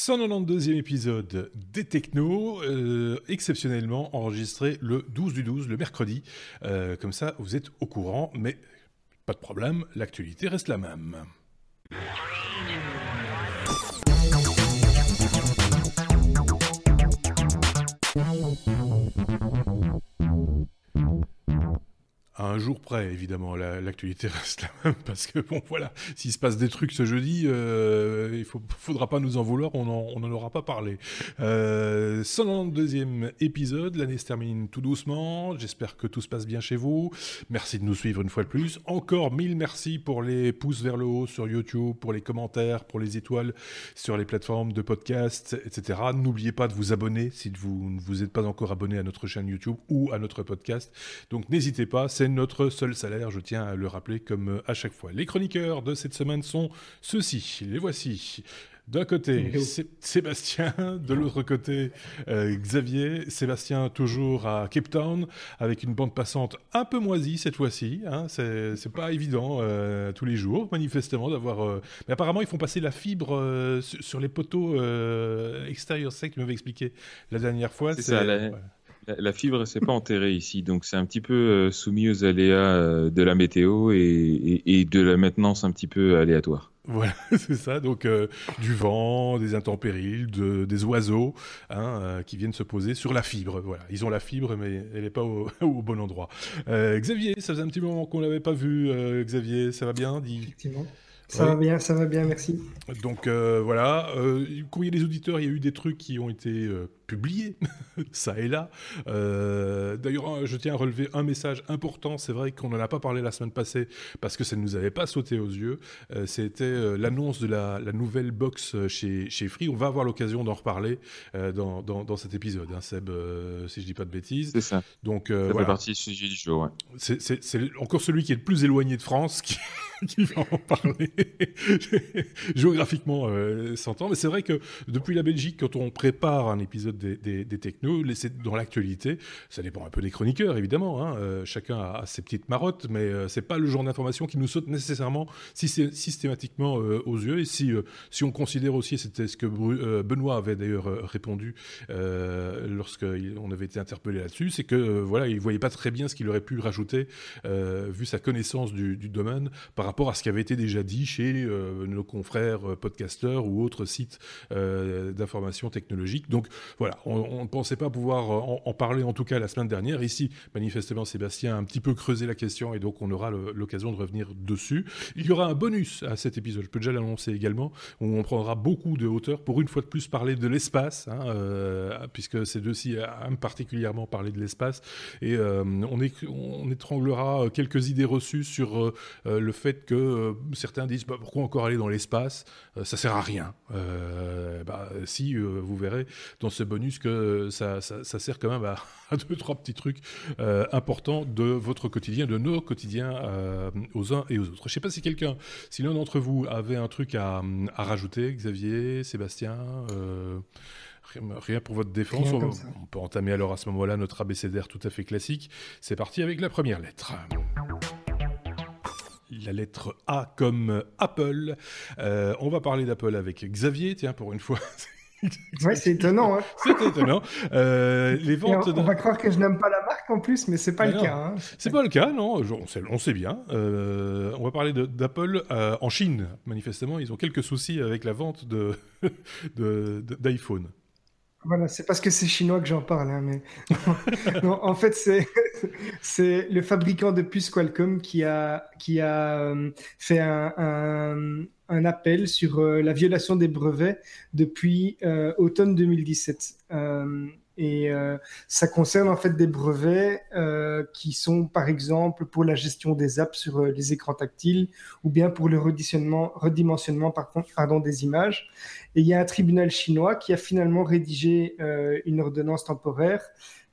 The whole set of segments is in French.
192e épisode des Technos, euh, exceptionnellement enregistré le 12 du 12, le mercredi. Euh, comme ça, vous êtes au courant, mais pas de problème, l'actualité reste la même. Un jour près, évidemment, l'actualité reste la même, parce que, bon, voilà, s'il se passe des trucs ce jeudi, euh, il faudra pas nous en vouloir, on n'en aura pas parlé. Euh, 192e épisode, l'année se termine tout doucement, j'espère que tout se passe bien chez vous, merci de nous suivre une fois de plus, encore mille merci pour les pouces vers le haut sur YouTube, pour les commentaires, pour les étoiles sur les plateformes de podcast, etc. N'oubliez pas de vous abonner si vous ne vous êtes pas encore abonné à notre chaîne YouTube ou à notre podcast, donc n'hésitez pas, c'est notre seul salaire, je tiens à le rappeler comme euh, à chaque fois. Les chroniqueurs de cette semaine sont ceux-ci, les voici. D'un côté, Sébastien, de l'autre côté, euh, Xavier. Sébastien toujours à Cape Town, avec une bande passante un peu moisie cette fois-ci. Hein. C'est pas évident euh, tous les jours, manifestement, d'avoir... Mais apparemment, ils font passer la fibre sur les poteaux extérieurs secs, tu m'avais expliqué la dernière fois. C'est ça, la, fibre, c'est pas enterré ici, donc c'est un petit peu euh, soumis aux aléas euh, de la météo et, de la maintenance un petit peu aléatoire. Voilà, c'est ça. Donc euh, du vent, des intempéries, des oiseaux hein, qui viennent se poser sur la fibre. Voilà, ils ont la fibre, mais elle n'est pas au, bon endroit. Xavier, ça faisait un petit moment qu'on l'avait pas vu. Xavier, ça va bien Effectivement. Ça va bien, ça va bien, merci. Donc voilà, courrier des auditeurs, il y a eu des trucs qui ont été publié, ça et là. Euh, d'ailleurs, je tiens à relever un message important. C'est vrai qu'on n'en a pas parlé la semaine passée parce que ça ne nous avait pas sauté aux yeux. Euh, c'était euh, l'annonce de la, nouvelle box chez, chez Free. On va avoir l'occasion d'en reparler dans, dans, cet épisode, hein, Seb, si je dis pas de bêtises. C'est ça. Donc, ça voilà. fait partie du sujet du jour. Ouais. C'est encore celui qui est le plus éloigné de France qui, qui va en parler géographiquement s'entend. Mais c'est vrai que depuis la Belgique, quand on prépare un épisode des, des, technos, dans l'actualité. Ça dépend un peu des chroniqueurs, évidemment. Hein. Euh, chacun a, ses petites marottes, mais euh, c'est pas le genre d'information qui nous saute nécessairement si systématiquement euh, aux yeux. Et si, on considère aussi, c'était ce que Benoît avait d'ailleurs répondu lorsqu'on avait été interpellé là-dessus, c'est que voilà, il voyait pas très bien ce qu'il aurait pu rajouter vu sa connaissance du, du, domaine par rapport à ce qui avait été déjà dit chez nos confrères podcasteurs ou autres sites d'information technologique. Donc voilà on, ne pensait pas pouvoir euh, en, parler en tout cas la semaine dernière. Ici, manifestement, Sébastien a un petit peu creusé la question et donc on aura l'occasion de revenir dessus. Il y aura un bonus à cet épisode, je peux déjà l'annoncer également, où on prendra beaucoup de hauteur pour une fois de plus parler de l'espace, hein, euh, puisque ces deux-ci aiment particulièrement parler de l'espace. Et euh, on, étranglera quelques idées reçues sur le fait que certains disent bah, pourquoi encore aller dans l'espace Ça sert à rien. Bah, si, vous verrez, dans ce bonus, que ça, sert quand même à, deux, trois petits trucs euh, importants de votre quotidien, de nos quotidiens euh, aux uns et aux autres. Je ne sais pas si quelqu'un, si l'un d'entre vous avait un truc à, rajouter, Xavier, Sébastien euh, Rien pour votre défense. On, peut entamer alors à ce moment-là notre abécédaire tout à fait classique. C'est parti avec la première lettre la lettre A comme Apple. on va parler d'Apple avec Xavier, tiens, pour une fois. ouais, c'est étonnant. Hein. c'est étonnant. Euh, les ventes. On, va croire que je n'aime pas la marque en plus, mais c'est pas le cas. Hein. C'est pas le cas, non. On sait, on sait bien. Euh, on va parler d'Apple euh, en Chine. Manifestement, ils ont quelques soucis avec la vente de d'iPhone. Voilà, c'est parce que c'est chinois que j'en parle, hein, mais non, en fait c'est c'est le fabricant de puces Qualcomm qui a qui a fait un, un un appel sur euh, la violation des brevets depuis euh, automne 2017. Euh, et ça concerne en fait des brevets qui sont par exemple pour la gestion des apps sur les écrans tactiles ou bien pour le redimensionnement, redimensionnement par contre, pardon, des images. Et il y a un tribunal chinois qui a finalement rédigé une ordonnance temporaire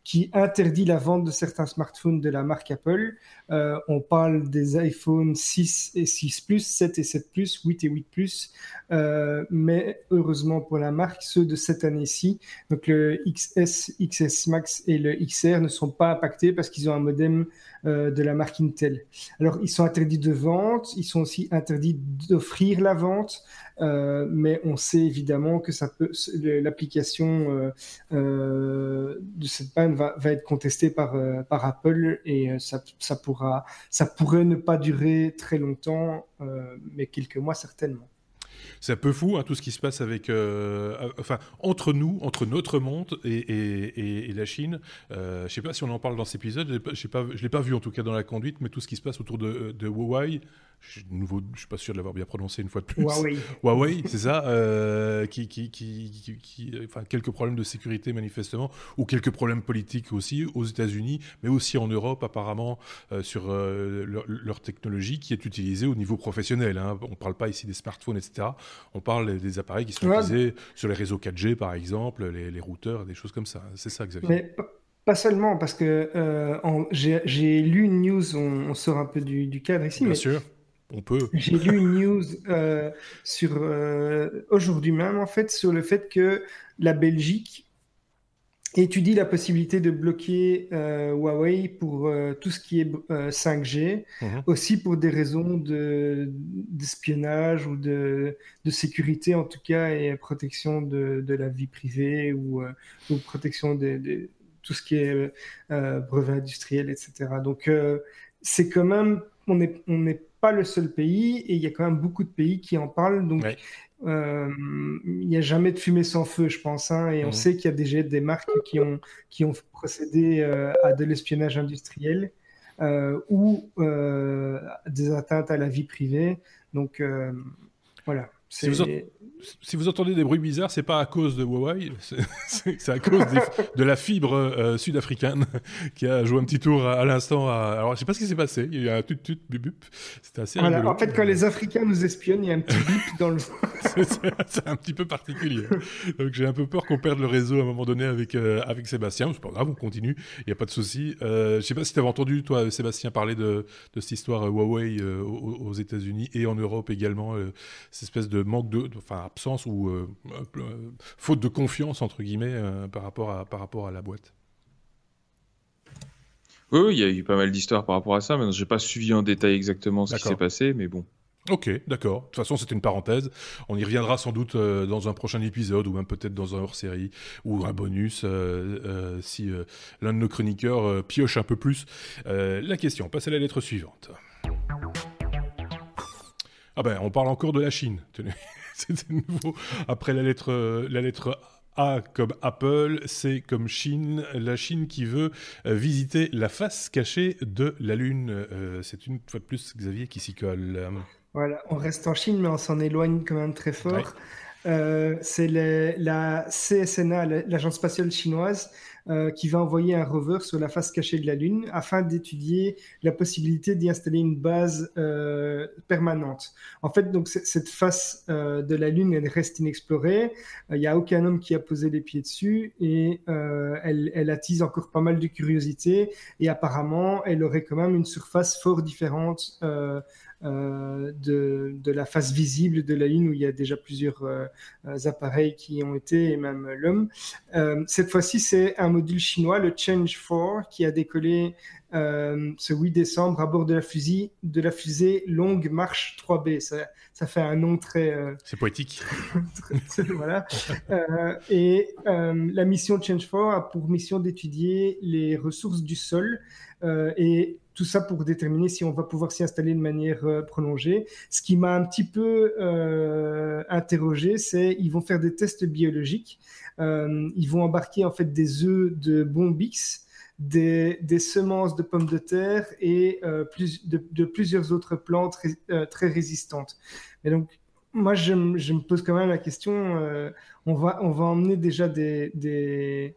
qui interdit la vente de certains smartphones de la marque Apple. Euh, on parle des iPhone 6 et 6 Plus, 7 et 7 Plus, 8 et 8 Plus, euh, mais heureusement pour la marque, ceux de cette année-ci, donc le XS, XS Max et le XR ne sont pas impactés parce qu'ils ont un modem euh, de la marque Intel. Alors, ils sont interdits de vente, ils sont aussi interdits d'offrir la vente, mais on sait évidemment que ça peut, l'application de cette panne va, être contestée par, par Apple et ça, ça, ça pourrait ne pas durer très longtemps, mais quelques mois certainement. C'est un peu fou, hein, tout ce qui se passe avec, euh, euh, enfin, entre nous, entre notre monde et, la Chine. Euh, je ne sais pas si on en parle dans cet épisode, je ne l'ai pas vu en tout cas dans la conduite, mais tout ce qui se passe autour de Huawei, je, nouveau, je suis pas sûr de l'avoir bien prononcé une fois de plus. Huawei. Huawei, c'est ça, euh, qui, qui, qui, qui, enfin, quelques problèmes de sécurité manifestement, ou quelques problèmes politiques aussi aux États-Unis, mais aussi en Europe apparemment euh, sur euh, leur, technologie qui est utilisée au niveau professionnel. Hein. On ne parle pas ici des smartphones, etc. On parle des appareils qui sont utilisés sur les réseaux 4G par exemple, les, les routeurs, des choses comme ça. C'est ça, Xavier. Mais pas seulement, parce que j'ai lu une news, on, sort un peu du, du cadre ici, Bien mais sûr on peut. J'ai lu une news euh, sur euh, aujourd'hui même en fait sur le fait que la Belgique étudie la possibilité de bloquer euh, Huawei pour tout ce qui est 5G, mhm. aussi pour des raisons d'espionnage ou de, de, sécurité en tout cas et protection de, de la vie privée ou, ou protection de, tout ce qui est brevet industriel, etc. Donc c'est quand même on n'est on est pas le seul pays et il y a quand même beaucoup de pays qui en parlent. Donc, euh, il n'y a jamais de fumée sans feu, je pense. Hein, et on mhm. sait qu'il y a déjà des marques qui ont, qui ont procédé euh, à de l'espionnage industriel euh, ou des atteintes à la vie privée. Donc, voilà. Si vous, si vous, entendez des bruits bizarres, c'est pas à cause de Huawei, c'est à cause de la fibre euh, sud-africaine qui a joué un petit tour à, l'instant. Alors, je sais pas ce qui s'est passé. Il y a un tut tut bup bup. C'était assez. Voilà, en fait, quand les Africains nous espionnent, il y a un petit bip dans le. c'est un petit peu particulier. Donc, j'ai un peu peur qu'on perde le réseau à un moment donné avec euh, avec Sébastien. C'est pas grave, on continue. Il n'y a pas de souci. Euh, je sais pas si tu avais entendu, toi, Sébastien, parler de, de cette histoire Huawei aux, aux États-Unis et en Europe également, cette espèce de manque de, enfin absence ou euh, euh, faute de confiance entre guillemets euh, par rapport à par rapport à la boîte. Oui, il y a eu pas mal d'histoires par rapport à ça. mais je n'ai pas suivi en détail exactement ce qui s'est passé, mais bon. Ok, d'accord. De toute façon, c'était une parenthèse. On y reviendra sans doute dans un prochain épisode ou même peut-être dans un hors-série ou un bonus si l'un de nos chroniqueurs pioche un peu plus. la question, passe à la lettre suivante. Ah ben, on parle encore de la Chine. C'est nouveau. Après la lettre, la lettre A comme Apple, C comme Chine. La Chine qui veut euh, visiter la face cachée de la Lune. Euh, c'est une fois de plus Xavier qui s'y colle. Voilà, on reste en Chine, mais on s'en éloigne quand même très fort. Euh, c'est la CSNA, l'agence spatiale chinoise, euh, qui va envoyer un rover sur la face cachée de la Lune afin d'étudier la possibilité d'y installer une base euh, permanente. En fait, donc cette face de la Lune, elle reste inexplorée. Il n'y a aucun homme qui a posé les pieds dessus et elle, elle, attise encore pas mal de curiosité. Et apparemment, elle aurait quand même une surface fort différente euh, de, de, la face visible de la Lune où il y a déjà plusieurs euh, appareils qui ont été, et même l'homme. Euh, cette fois-ci, c'est un module chinois, le Change 4, qui a décollé ce 8 décembre à bord de la, fusée, de la fusée Longue Marche 3B. Ça, ça fait un nom très... c'est poétique. voilà. et la mission Change 4 a pour mission d'étudier les ressources du sol et tout ça pour déterminer si on va pouvoir s'y installer de manière euh, prolongée. Ce qui m'a un petit peu euh, interrogé, c'est ils vont faire des tests biologiques. Euh, ils vont embarquer en fait des œufs de bombix, des, semences de pommes de terre et plus, de, plusieurs autres plantes très résistantes. Et donc moi, je, je, me pose quand même la question, on, va, on va emmener déjà des, des,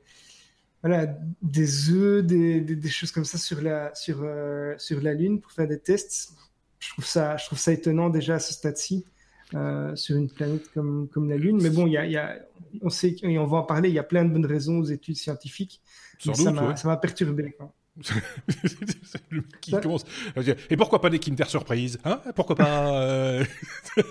voilà, des œufs, des, des, choses comme ça sur la, sur, euh, sur la Lune pour faire des tests. Je trouve ça, je trouve ça étonnant déjà à ce stade-ci. Euh, sur une planète comme, comme la Lune. Mais bon, y a, y a, on sait, et on va en parler, il y a plein de bonnes raisons aux études scientifiques. Sans doute, ça m'a perturbé. Quoi. Qui commence Et pourquoi pas des Kinder Surprise hein? Pourquoi pas euh,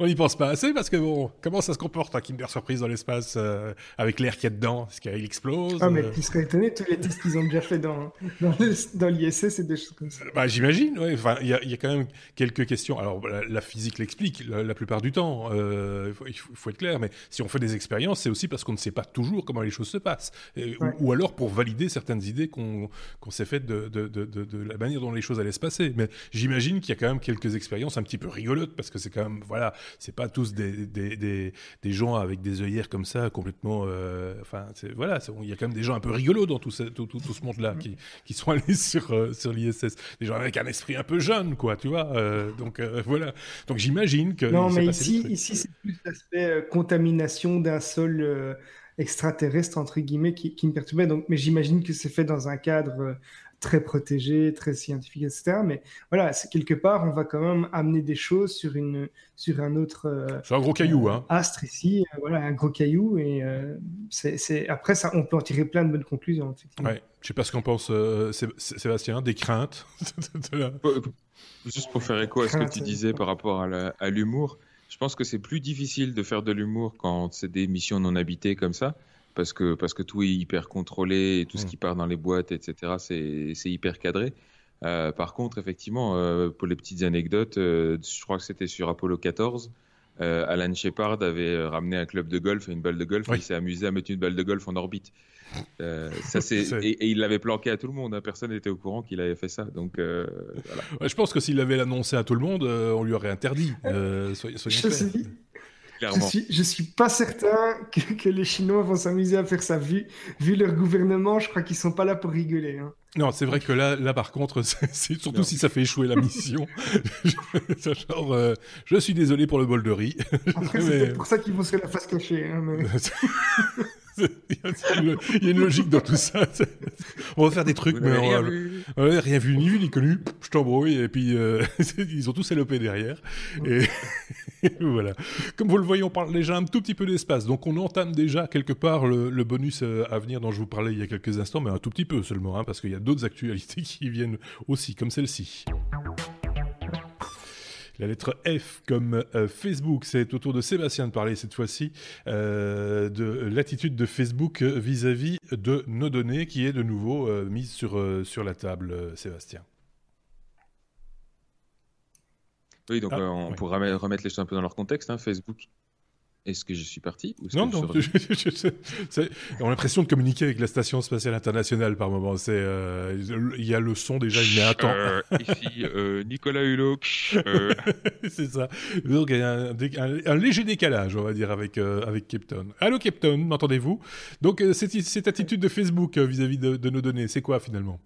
On n'y pense pas assez parce que bon, comment ça se comporte un Kinder Surprise dans l'espace euh, avec l'air qu'il y a dedans? Est-ce qu'il explose? Ah mais euh? tu serais étonné tous les tests qu'ils ont déjà fait dans, dans, l'ISS et des choses comme ça. Bah, J'imagine, ouais. Enfin, il y, y, a quand même quelques questions. Alors la, physique l'explique la, plupart du temps. il faut, être clair, mais si on fait des expériences, c'est aussi parce qu'on ne sait pas toujours comment les choses se passent, ou, ou, alors pour valider certaines idées qu'on s'est faites de, de, de, de, la manière dont les choses allaient se passer. Mais j'imagine qu'il y a quand même quelques expériences un petit peu rigolotes parce que c'est quand même, voilà, c'est pas tous des, des, des, des, gens avec des œillères comme ça, complètement. Euh, enfin, voilà, il y a quand même des gens un peu rigolos dans tout ce, tout, tout, ce monde-là qui, qui, sont allés sur, euh, sur l'ISS. Des gens avec un esprit un peu jeune, quoi, tu vois. Euh, donc voilà. Donc j'imagine que. Non, mais ici, ici c'est plus l'aspect contamination d'un sol extraterrestre, entre guillemets, qui, me perturbait. Donc, mais j'imagine que c'est fait dans un cadre euh, très protégé, très scientifique, etc. Mais voilà, quelque part, on va quand même amener des choses sur, une, sur un autre. Euh, un gros caillou, hein. Astre ici, euh, voilà, un gros caillou. Et c'est, après, ça, on peut en tirer plein de bonnes conclusions. Ouais. Je sais pas ce qu'en pense Sébastien, des craintes. Juste pour faire écho à ce que tu disais par rapport à l'humour, je pense que c'est plus difficile de faire de l'humour quand c'est des missions non habitées comme ça, parce que, parce que tout est hyper contrôlé et tout ce mm. qui part dans les boîtes, etc., c'est hyper cadré. Euh, par contre, effectivement, euh, pour les petites anecdotes, euh, je crois que c'était sur Apollo 14. Alan Shepard avait ramené un club de golf et une balle de golf. Il s'est amusé à mettre une balle de golf en orbite. Euh, ça, c'est... Et, il l'avait planqué à tout le monde. Hein. Personne n'était au courant qu'il avait fait ça. Donc, euh, je pense que s'il avait annoncé à tout le monde, euh, on lui aurait interdit. soyez, soyez je suis, je suis pas certain que, les Chinois vont s'amuser à faire ça. Vu, vu leur gouvernement, je crois qu'ils sont pas là pour rigoler. Hein. Non, c'est vrai que là, là par contre, c'est surtout si ça fait échouer la mission. Genre, je suis désolé pour le bol de riz. C'est pour ça qu'ils vont se la face cachée. Hein, il y a une logique dans tout ça. On va faire des trucs, mais rien, vu. rien vu ni vu ni connu. Je t'embrouille et puis euh, ils ont tous élopé derrière. Et, voilà. Comme vous le voyez, on parle déjà un tout petit peu d'espace, donc on entame déjà quelque part le, bonus euh, à venir dont je vous parlais il y a quelques instants, mais un tout petit peu seulement, hein, parce qu'il y a d'autres actualités qui viennent aussi, comme celle-ci. La lettre F comme euh, Facebook, c'est au tour de Sébastien de parler cette fois-ci euh, de l'attitude de Facebook vis-à-vis de nos données qui est de nouveau euh, mise sur, sur la table, Sébastien. Oui, donc ah, on pourra remettre les choses un peu dans leur contexte. Hein. Facebook est-ce que je suis parti Non, non. on a l'impression de communiquer avec la Station spatiale internationale par moment. C'est, euh, il y a le son déjà, un temps. Euh, ici, euh, Nicolas Hulot. c'est ça. Donc il y a un, léger décalage, on va dire, avec avec Captain. Allô Captain, m'entendez-vous? Donc cette, cette, attitude de Facebook vis-à-vis de, de nos données, c'est quoi finalement?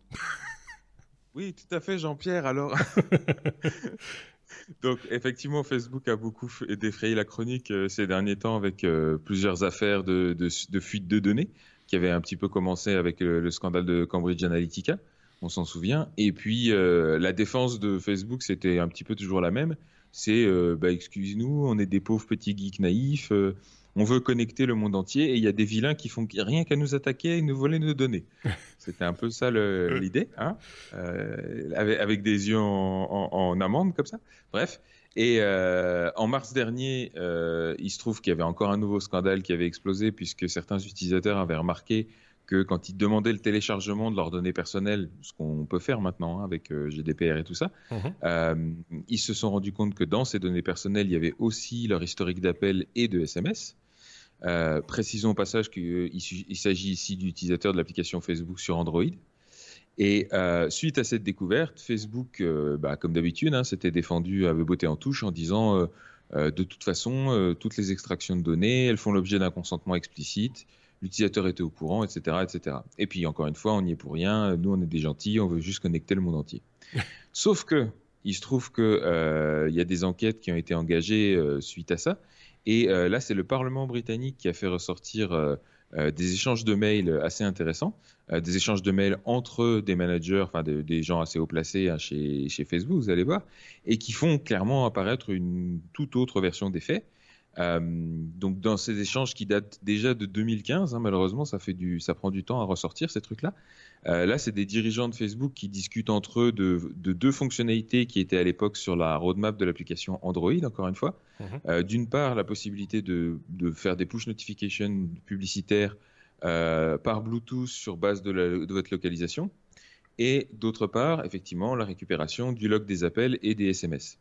Oui, tout à fait, Jean-Pierre. Alors, Donc, effectivement, Facebook a beaucoup défrayé la chronique euh, ces derniers temps avec euh, plusieurs affaires de, fuite de données qui avaient un petit peu commencé avec le, scandale de Cambridge Analytica, on s'en souvient. Et puis, euh, la défense de Facebook, c'était un petit peu toujours la même. C'est, bah, excuse-nous, on est des pauvres petits geeks naïfs on veut connecter le monde entier et il y a des vilains qui font rien qu'à nous attaquer et nous voler nos données. C'était un peu ça l'idée, hein euh, avec, des yeux en, amande comme ça. Bref. Et euh, en mars dernier, euh, il se trouve qu'il y avait encore un nouveau scandale qui avait explosé puisque certains utilisateurs avaient remarqué que quand ils demandaient le téléchargement de leurs données personnelles, ce qu'on peut faire maintenant hein, avec GDPR et tout ça, mhm. ils se sont rendus compte que dans ces données personnelles, il y avait aussi leur historique d'appel et de SMS. Euh, précisons au passage qu'il s'agit ici d'utilisateurs de l'application Facebook sur Android. Et euh, suite à cette découverte, Facebook, euh, bah, comme d'habitude, hein, s'était défendu, avait beauté en touche en disant de toute façon, toutes les extractions de données, elles font l'objet d'un consentement explicite, l'utilisateur était au courant, etc., etc. Et puis encore une fois, on n'y est pour rien, nous on est des gentils, on veut juste connecter le monde entier. Sauf que il se trouve qu'il y a des enquêtes qui ont été engagées suite à ça, et euh, là, c'est le Parlement britannique qui a fait ressortir euh, euh, des échanges de mails assez intéressants, des échanges de mails entre des managers, enfin des gens assez haut placés hein, chez, Facebook, vous allez voir, et qui font clairement apparaître une toute autre version des faits. Donc dans ces échanges qui datent déjà de 2015, hein, malheureusement ça fait du, ça prend du temps à ressortir ces trucs-là. là, c'est des dirigeants de Facebook qui discutent entre eux de, deux fonctionnalités qui étaient à l'époque sur la roadmap de l'application Android, encore une fois. Mhm. D'une part, la possibilité de, de, faire des push notifications publicitaires euh, par Bluetooth sur base de, votre localisation. Et d'autre part, effectivement, la récupération du log des appels et des SMS.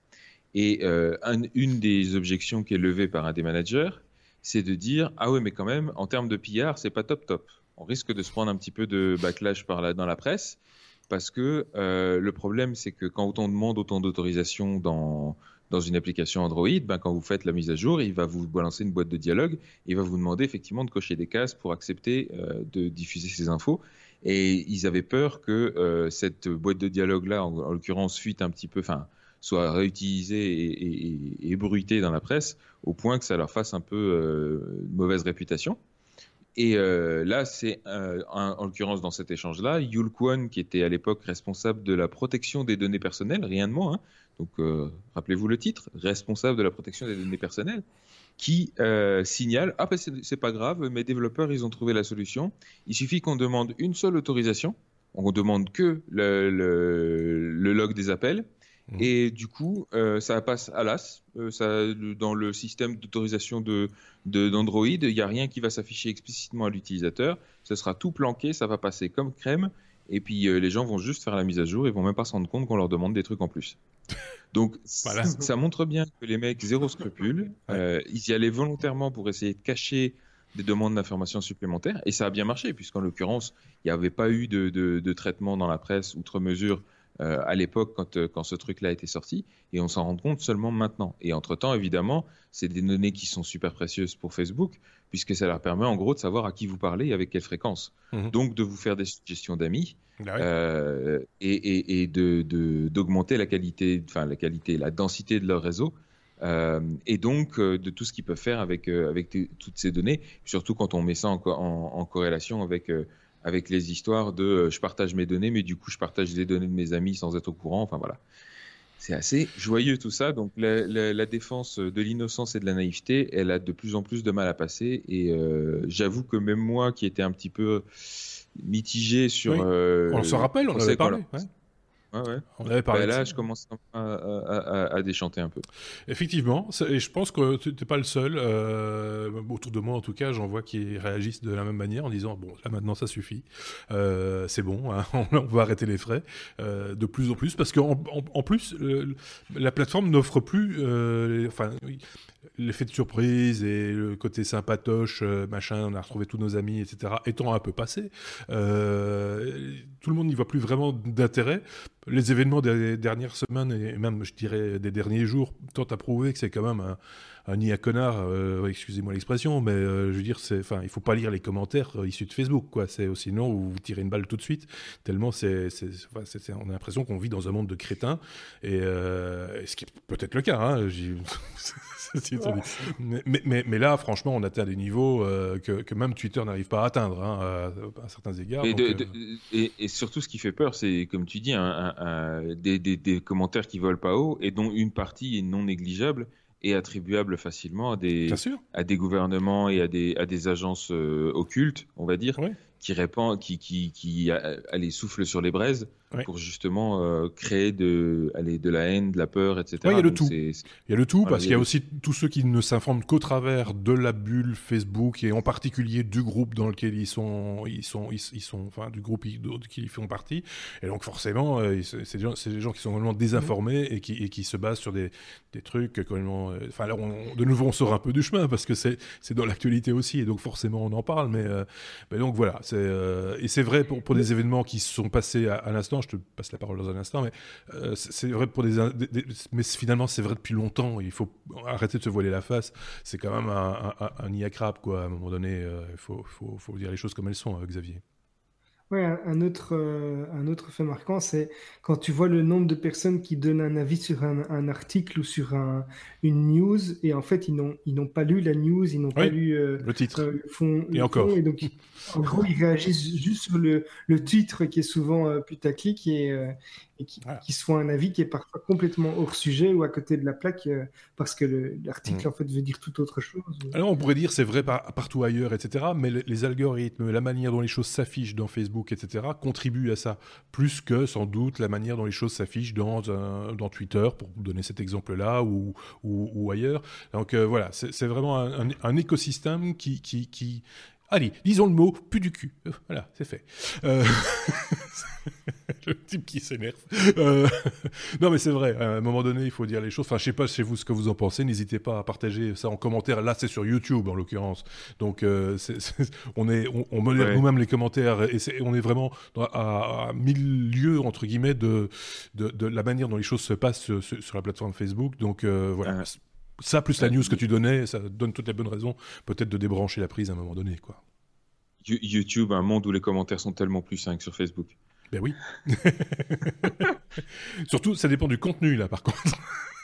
Et euh, une des objections qui est levée par un des managers, c'est de dire ah ouais mais quand même en termes de PR c'est pas top top. On risque de se prendre un petit peu de backlash par dans la presse parce que euh, le problème c'est que quand on demande autant d'autorisation dans dans une application Android, ben, quand vous faites la mise à jour, il va vous balancer une boîte de dialogue, il va vous demander effectivement de cocher des cases pour accepter euh, de diffuser ces infos. Et ils avaient peur que cette boîte de dialogue-là, en, l'occurrence, fuite un petit peu, enfin, soit réutilisée et, et, bruitée dans la presse, au point que ça leur fasse un peu euh, mauvaise réputation. Et là, c'est en l'occurrence dans cet échange-là, Yul Kwon, qui était à l'époque responsable de la protection des données personnelles, rien de moins, hein, donc euh, rappelez-vous le titre, responsable de la protection des données personnelles, qui euh, signale ah ben c'est pas grave, mes développeurs ils ont trouvé la solution. Il suffit qu'on demande une seule autorisation, on demande que le, log des appels. Mmh. Et du coup, euh, ça passe à l'as. dans le système d'autorisation de, d'Android, il n'y a rien qui va s'afficher explicitement à l'utilisateur. Ce sera tout planqué, ça va passer comme crème. Et puis les gens vont juste faire la mise à jour et vont même pas se rendre compte qu'on leur demande des trucs en plus. Donc ça montre bien que les mecs, zéro scrupule, euh, ils y allaient volontairement pour essayer de cacher des demandes d'informations supplémentaires, et ça a bien marché, puisqu'en l'occurrence, il n'y avait pas eu de, traitement dans la presse, outre mesure, euh, à l'époque quand, euh, quand ce truc-là a été sorti, et on s'en rend compte seulement maintenant. Et entre-temps, évidemment, c'est des données qui sont super précieuses pour Facebook, puisque ça leur permet en gros de savoir à qui vous parlez et avec quelle fréquence. Mhm. Donc de vous faire des suggestions d'amis, bah euh, et, et, de, d'augmenter la qualité, enfin la qualité, la densité de leur réseau. Euh, et donc euh, de tout ce qu'ils peuvent faire avec, avec toutes ces données, surtout quand on met ça en, en, corrélation avec, avec les histoires de je partage mes données, mais du coup je partage les données de mes amis sans être au courant. Enfin voilà. C'est assez joyeux tout ça. Donc la, la, défense de l'innocence et de la naïveté, elle a de plus en plus de mal à passer. Et j'avoue que même moi qui étais un petit peu mitigé sur. Euh, on se rappelle, on avait parlé. Ouais, ouais. On avait parlé. Bah, là, je commence à, déchanter un peu. Effectivement, et je pense que tu n'es pas le seul. Euh, autour de moi, en tout cas, j'en vois qui réagissent de la même manière en disant bon, là maintenant, ça suffit, euh, c'est bon, hein, on, va arrêter les frais de plus en plus parce qu'en en, plus, la plateforme n'offre plus, enfin, l'effet de surprise et le côté sympatoche, euh, machin, on a retrouvé tous nos amis, etc., étant un peu passé, euh, tout le monde n'y voit plus vraiment d'intérêt. Les événements des dernières semaines et même, je dirais, des derniers jours tentent à prouver que c'est quand même un, un nid à connard, euh, excusez-moi l'expression, mais je veux dire, c'est, enfin, il faut pas lire les commentaires issus de Facebook, quoi. C'est sinon vous vous tirez une balle tout de suite. Tellement c'est, on a l'impression qu'on vit dans un monde de crétins et ce qui est peut-être le cas. Hein, mais, mais, là, franchement, on atteint des niveaux euh, que, même Twitter n'arrive pas à atteindre hein, à, certains égards. Euh, et, et, surtout, ce qui fait peur, c'est, comme tu dis, des, des, commentaires qui volent pas haut et dont une partie est non négligeable et attribuable facilement à des, à des gouvernements et à des, à des agences euh, occultes, on va dire, qui répand, qui, qui, qui allez, souffle sur les braises pour justement euh, créer de, allez, de la haine, de la peur, etc. il y a le tout. Il y a le tout parce qu'il y a aussi tous ceux qui ne s'informent qu'au travers de la bulle Facebook et en particulier du groupe dans lequel ils sont, ils sont, ils, sont, enfin du groupe qui font partie. Et donc forcément, euh, c'est des, des, gens qui sont complètement désinformés et qui, et qui se basent sur des, des trucs complètement. Euh, enfin, de nouveau, on sort un peu du chemin parce que c'est dans l'actualité aussi et donc forcément on en parle. Mais, mais donc voilà, et c'est vrai pour, pour, des événements qui se sont passés à, l'instant, je te passe la parole dans un instant, mais euh, c'est vrai pour des, Mais finalement, c'est vrai depuis longtemps. Il faut arrêter de se voiler la face. C'est quand même un, un, quoi. À un moment donné, euh, il faut, dire les choses comme elles sont, Xavier. Ouais, un autre, euh, un autre fait marquant, c'est quand tu vois le nombre de personnes qui donnent un avis sur un, article ou sur un, une news, et en fait, ils n'ont, ils n'ont pas lu la news, ils n'ont pas lu euh, le titre. Euh, et encore. et donc, en gros, ils réagissent juste sur le, le titre qui est souvent putaclic et, et qui, qui, soit un avis qui est parfois complètement hors sujet ou à côté de la plaque parce que l'article, mm. en fait, veut dire tout autre chose. Alors, on pourrait dire c'est vrai partout ailleurs, etc., mais les algorithmes, la manière dont les choses s'affichent dans Facebook, etc., contribue à ça, plus que sans doute la manière dont les choses s'affichent dans, dans Twitter, pour donner cet exemple-là, ou, ou, ailleurs. Donc euh, voilà, c'est vraiment un, écosystème qui, Allez, disons le mot, plus du cul. Euh, voilà, c'est fait. Euh... le type qui s'énerve. Euh... Non, mais c'est vrai, à un moment donné, il faut dire les choses. Enfin, je sais pas chez vous ce que vous en pensez. N'hésitez pas à partager ça en commentaire. Là, c'est sur YouTube, en l'occurrence. Donc, on, est, on, modère nous-mêmes les commentaires et on est vraiment à, mille lieues, entre guillemets, de, de, la manière dont les choses se passent sur, la plateforme Facebook. Donc, voilà. Ça, plus la news que tu donnais, ça donne toutes les bonnes raisons, peut-être de débrancher la prise à un moment donné. quoi. YouTube, un monde où les commentaires sont tellement plus simples que sur Facebook. Ben oui. Surtout, ça dépend du contenu, là, par contre.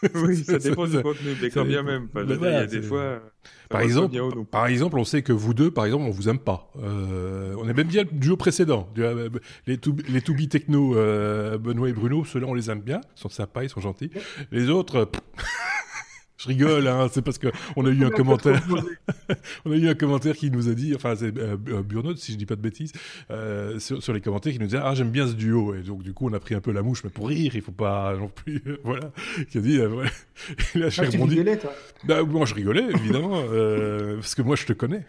oui, ça dépend du contenu, mais quand bien même. il y a des fois. Par exemple, par exemple, on sait que vous deux, par exemple, on vous aime pas. Euh, on aime bien le duo précédent. Euh, les to, les techno, euh, Benoît et Bruno, ceux-là, on les aime bien. Ils sont sympas, ils sont gentils. Les autres. Je rigole, hein, c'est parce qu'on a eu un commentaire. on a eu un commentaire qui nous a dit, enfin c'est euh, Burnout, si je dis pas de bêtises, euh, sur, les commentaires qui nous disait ah j'aime bien ce duo et donc du coup on a pris un peu la mouche, mais pour rire il faut pas non plus, voilà, qui a dit euh, voilà. Et là, ah, tu rigolais toi bah, moi je rigolais évidemment euh, parce que moi je te connais.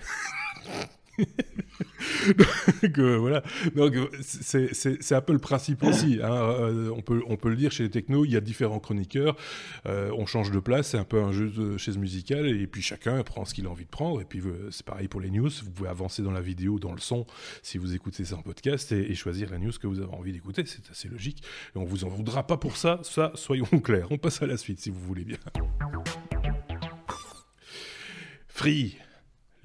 donc euh, voilà, donc c'est un peu le principe aussi. Hein. Euh, on peut on peut le dire chez les technos, il y a différents chroniqueurs, euh, on change de place, c'est un peu un jeu de chaise musicale et puis chacun prend ce qu'il a envie de prendre et puis c'est pareil pour les news, vous pouvez avancer dans la vidéo, dans le son si vous écoutez ça en podcast et, choisir la news que vous avez envie d'écouter, c'est assez logique et on vous en voudra pas pour ça, ça soyons clairs. On passe à la suite si vous voulez bien. Free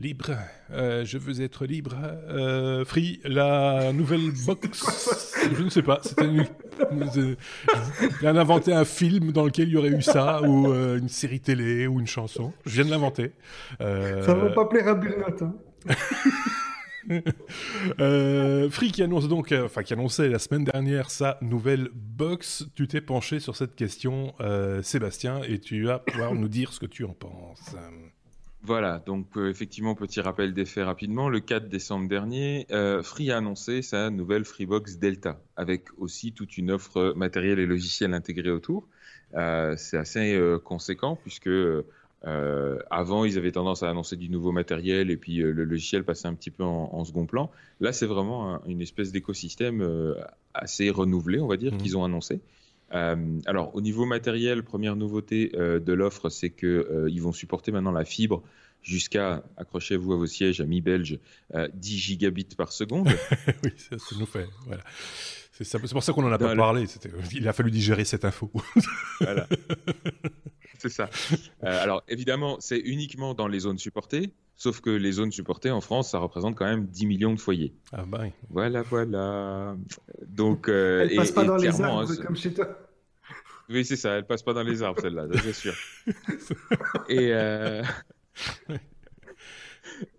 Libre, euh, je veux être libre. Euh, free, la nouvelle box. je ne sais pas. C'était une... viens d'inventer un film dans lequel il y aurait eu ça, ou euh, une série télé, ou une chanson. Je viens de l'inventer. Euh... Ça va pas plaire à Burnett. Hein. Free qui annonce donc, enfin qui annonçait la semaine dernière sa nouvelle box. Tu t'es penché sur cette question, Sébastien, et tu vas pouvoir nous dire ce que tu en penses. Voilà, donc euh, effectivement, petit rappel des faits rapidement. Le 4 décembre dernier, euh, Free a annoncé sa nouvelle Freebox Delta, avec aussi toute une offre matérielle et logicielle intégrée autour. Euh, c'est assez conséquent, puisque avant, ils avaient tendance à annoncer du nouveau matériel et puis le logiciel passait un petit peu en, second plan. Là, c'est vraiment une espèce d'écosystème assez renouvelé, on va dire, mmh. qu'ils ont annoncé. Euh, alors, au niveau matériel, première nouveauté euh, de l'offre, c'est qu'ils euh, vont supporter maintenant la fibre jusqu'à, accrochez-vous à vos sièges, amis belges, 10 gigabits par seconde. oui, ça, nous fait. Voilà. C'est pour ça qu'on n'en a pas parlé. Il a fallu digérer cette info. voilà. C'est ça. alors, évidemment, c'est uniquement dans les zones supportées. Sauf que les zones supportées en France, ça représente quand même 10 millions de foyers. Ah bah Voilà, voilà. Donc, euh, elle passe pas dans les arbres hein, comme chez toi. Oui, c'est ça. Elle passe pas dans les arbres, celle-là, bien sûr. et euh,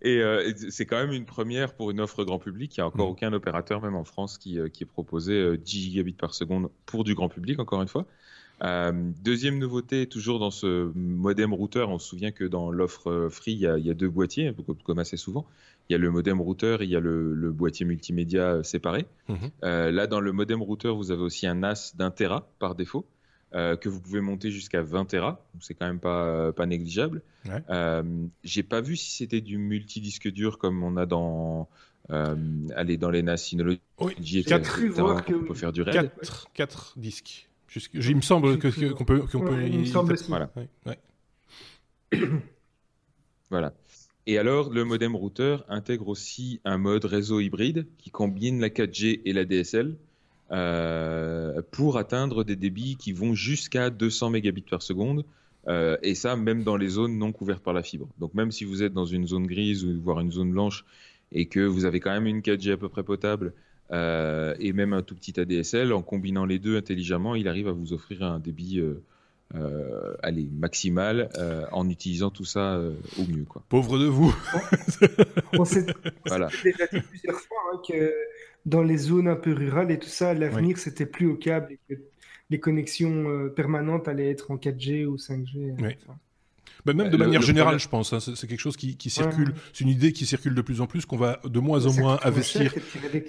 et euh, c'est quand même une première pour une offre grand public. Il n'y a encore mm. aucun opérateur, même en France, qui, qui est proposé 10 gigabits par seconde pour du grand public, encore une fois. Euh, deuxième nouveauté, toujours dans ce modem routeur, on se souvient que dans l'offre euh, free, il y, a, deux boîtiers, comme assez souvent. Il y a le modem routeur et il y a le, boîtier multimédia euh, séparé. Mhm. là, dans le modem routeur, vous avez aussi un NAS d'un Tera par défaut. que vous pouvez monter jusqu'à 20 Tera, c'est quand même pas, pas négligeable. J'ai pas vu si c'était du multidisque dur comme on a dans, allez, dans les NAS Synology. Oui, 4, on peut faire du RAID. 4 disques. Il me semble qu'on peut, qu'on peut. Il me semble Voilà. voilà. Et alors, le modem routeur intègre aussi un mode réseau hybride qui combine la 4G et la DSL euh, pour atteindre des débits qui vont jusqu'à 200 mégabits par seconde. Euh, et ça, même dans les zones non couvertes par la fibre. Donc, même si vous êtes dans une zone grise ou voire une zone blanche et que vous avez quand même une 4G à peu près potable, et même un tout petit ADSL, en combinant les deux intelligemment, il arrive à vous offrir un débit euh, allez, maximale euh, en utilisant tout ça euh, au mieux. Quoi. Pauvre de vous On s'est voilà. déjà dit plusieurs fois hein, que dans les zones un peu rurales et tout ça, l'avenir, c'était plus au câble et que les connexions permanentes allaient être en 4G ou 5G. Oui. Bah, même de manière générale, je pense. Hein, c'est quelque chose qui, circule. C'est une idée qui circule de plus en plus, qu'on va de moins en moins investir.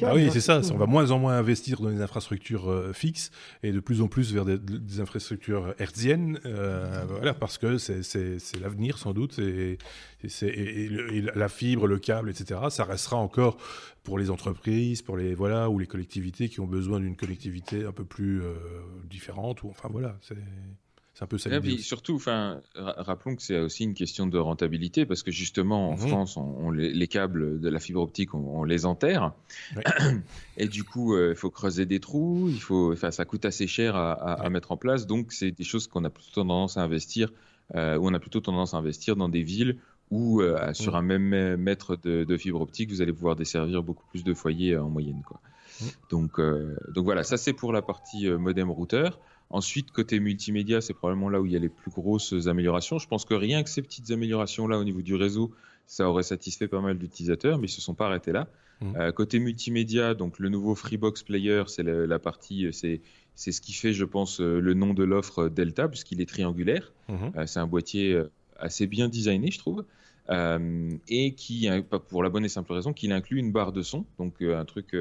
ah oui, c'est ça. On va moins en moins investir dans les infrastructures euh, fixes et de plus en plus vers des, infrastructures hertziennes. Euh, voilà, parce que c'est l'avenir sans doute. Et, la fibre, le câble, etc. Ça restera encore pour les entreprises, pour les voilà ou les collectivités qui ont besoin d'une connectivité un peu plus euh, différente. Ou enfin voilà. C'est c'est un peu ça. Et surtout, enfin, rappelons que c'est aussi une question de rentabilité parce que justement en mhm. France, on, les, câbles de la fibre optique, on, les enterre et du coup, euh, il faut creuser des trous, il faut, enfin, ça coûte assez cher à, mettre en place. Donc, c'est des choses qu'on a plutôt tendance à investir, euh, où on a plutôt tendance à investir dans des villes où euh, sur un même mètre de, fibre optique, vous allez pouvoir desservir beaucoup plus de foyers en moyenne, quoi. Donc, donc voilà, ça c'est pour la partie modem routeur. Ensuite, côté multimédia, c'est probablement là où il y a les plus grosses améliorations. Je pense que rien que ces petites améliorations-là au niveau du réseau, ça aurait satisfait pas mal d'utilisateurs, mais ils se sont pas arrêtés là. Mmh. Euh, côté multimédia, donc le nouveau Freebox Player, c'est la, partie, c'est c'est ce qui fait, je pense, euh, le nom de l'offre Delta, puisqu'il est triangulaire. Mmh. Euh, c'est un boîtier assez bien designé, je trouve, et qui, pour la bonne et simple raison, qu'il inclut une barre de son, donc un truc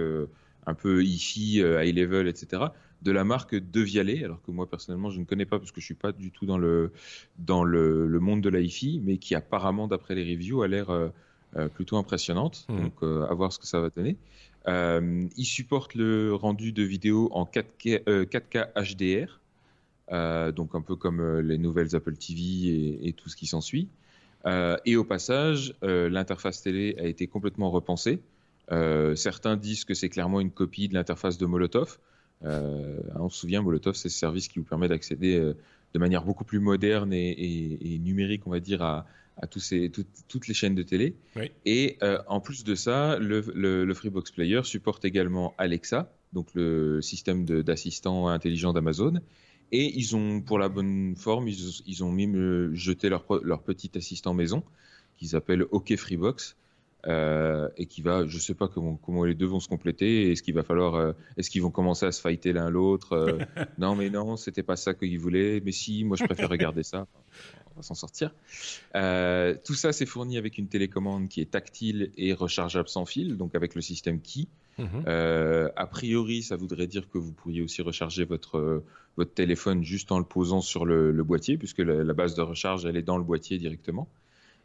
un peu hi-fi, high level, etc de la marque De Vialet, alors que moi personnellement je ne connais pas parce que je suis pas du tout dans le, dans le, monde de la hi mais qui apparemment d'après les reviews a l'air euh, euh, plutôt impressionnante. Mmh. Donc euh, à voir ce que ça va donner. il supporte le rendu de vidéo en 4K, 4K HDR, donc un peu comme les nouvelles Apple TV et, tout ce qui s'ensuit. et au passage, l'interface télé a été complètement repensée. certains disent que c'est clairement une copie de l'interface de Molotov. Euh, on se souvient, Molotov, c'est ce service qui vous permet d'accéder euh, de manière beaucoup plus moderne et, numérique, on va dire, à, tous ces, toutes les chaînes de télé. Et euh, en plus de ça, le, Freebox Player supporte également Alexa, donc le système d'assistant intelligent d'Amazon. Et ils ont, pour la bonne forme, ils, ont même jeté leur, leur petit assistant maison qu'ils appellent OK Freebox. Euh, et qui va, je sais pas comment, comment les deux vont se compléter. Est-ce qu'il va falloir, euh, est-ce qu'ils vont commencer à se fighter l'un l'autre euh, Non, mais non, c'était pas ça qu'ils voulaient. Mais si, moi je préfère regarder ça. On va s'en sortir. tout ça, c'est fourni avec une télécommande qui est tactile et rechargeable sans fil, donc avec le système Key. Mhm. a priori, ça voudrait dire que vous pourriez aussi recharger votre, votre téléphone juste en le posant sur le, boîtier, puisque la, base de recharge, elle est dans le boîtier directement.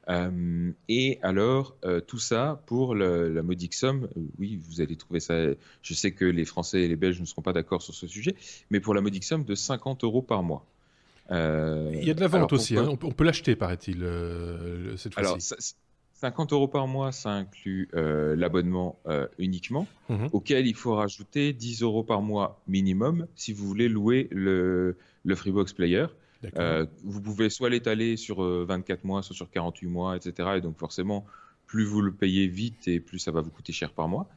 Euh, et alors, euh, tout ça pour la modique somme, euh, oui, vous allez trouver ça, je sais que les Français et les Belges ne seront pas d'accord sur ce sujet, mais pour la modique somme de 50 euros par mois. Il y a de la vente aussi, hein. on peut, l'acheter, paraît-il, cette fois-ci. Alors, 50 euros par mois, ça inclut l'abonnement uniquement, mhm. auquel il faut rajouter 10 euros par mois minimum si vous voulez louer le, le Freebox Player. Euh, vous pouvez soit l'étaler sur 24 euh, mois, soit sur 48 mois, etc. Et donc forcément, plus vous le payez vite et plus ça va vous coûter cher par mois.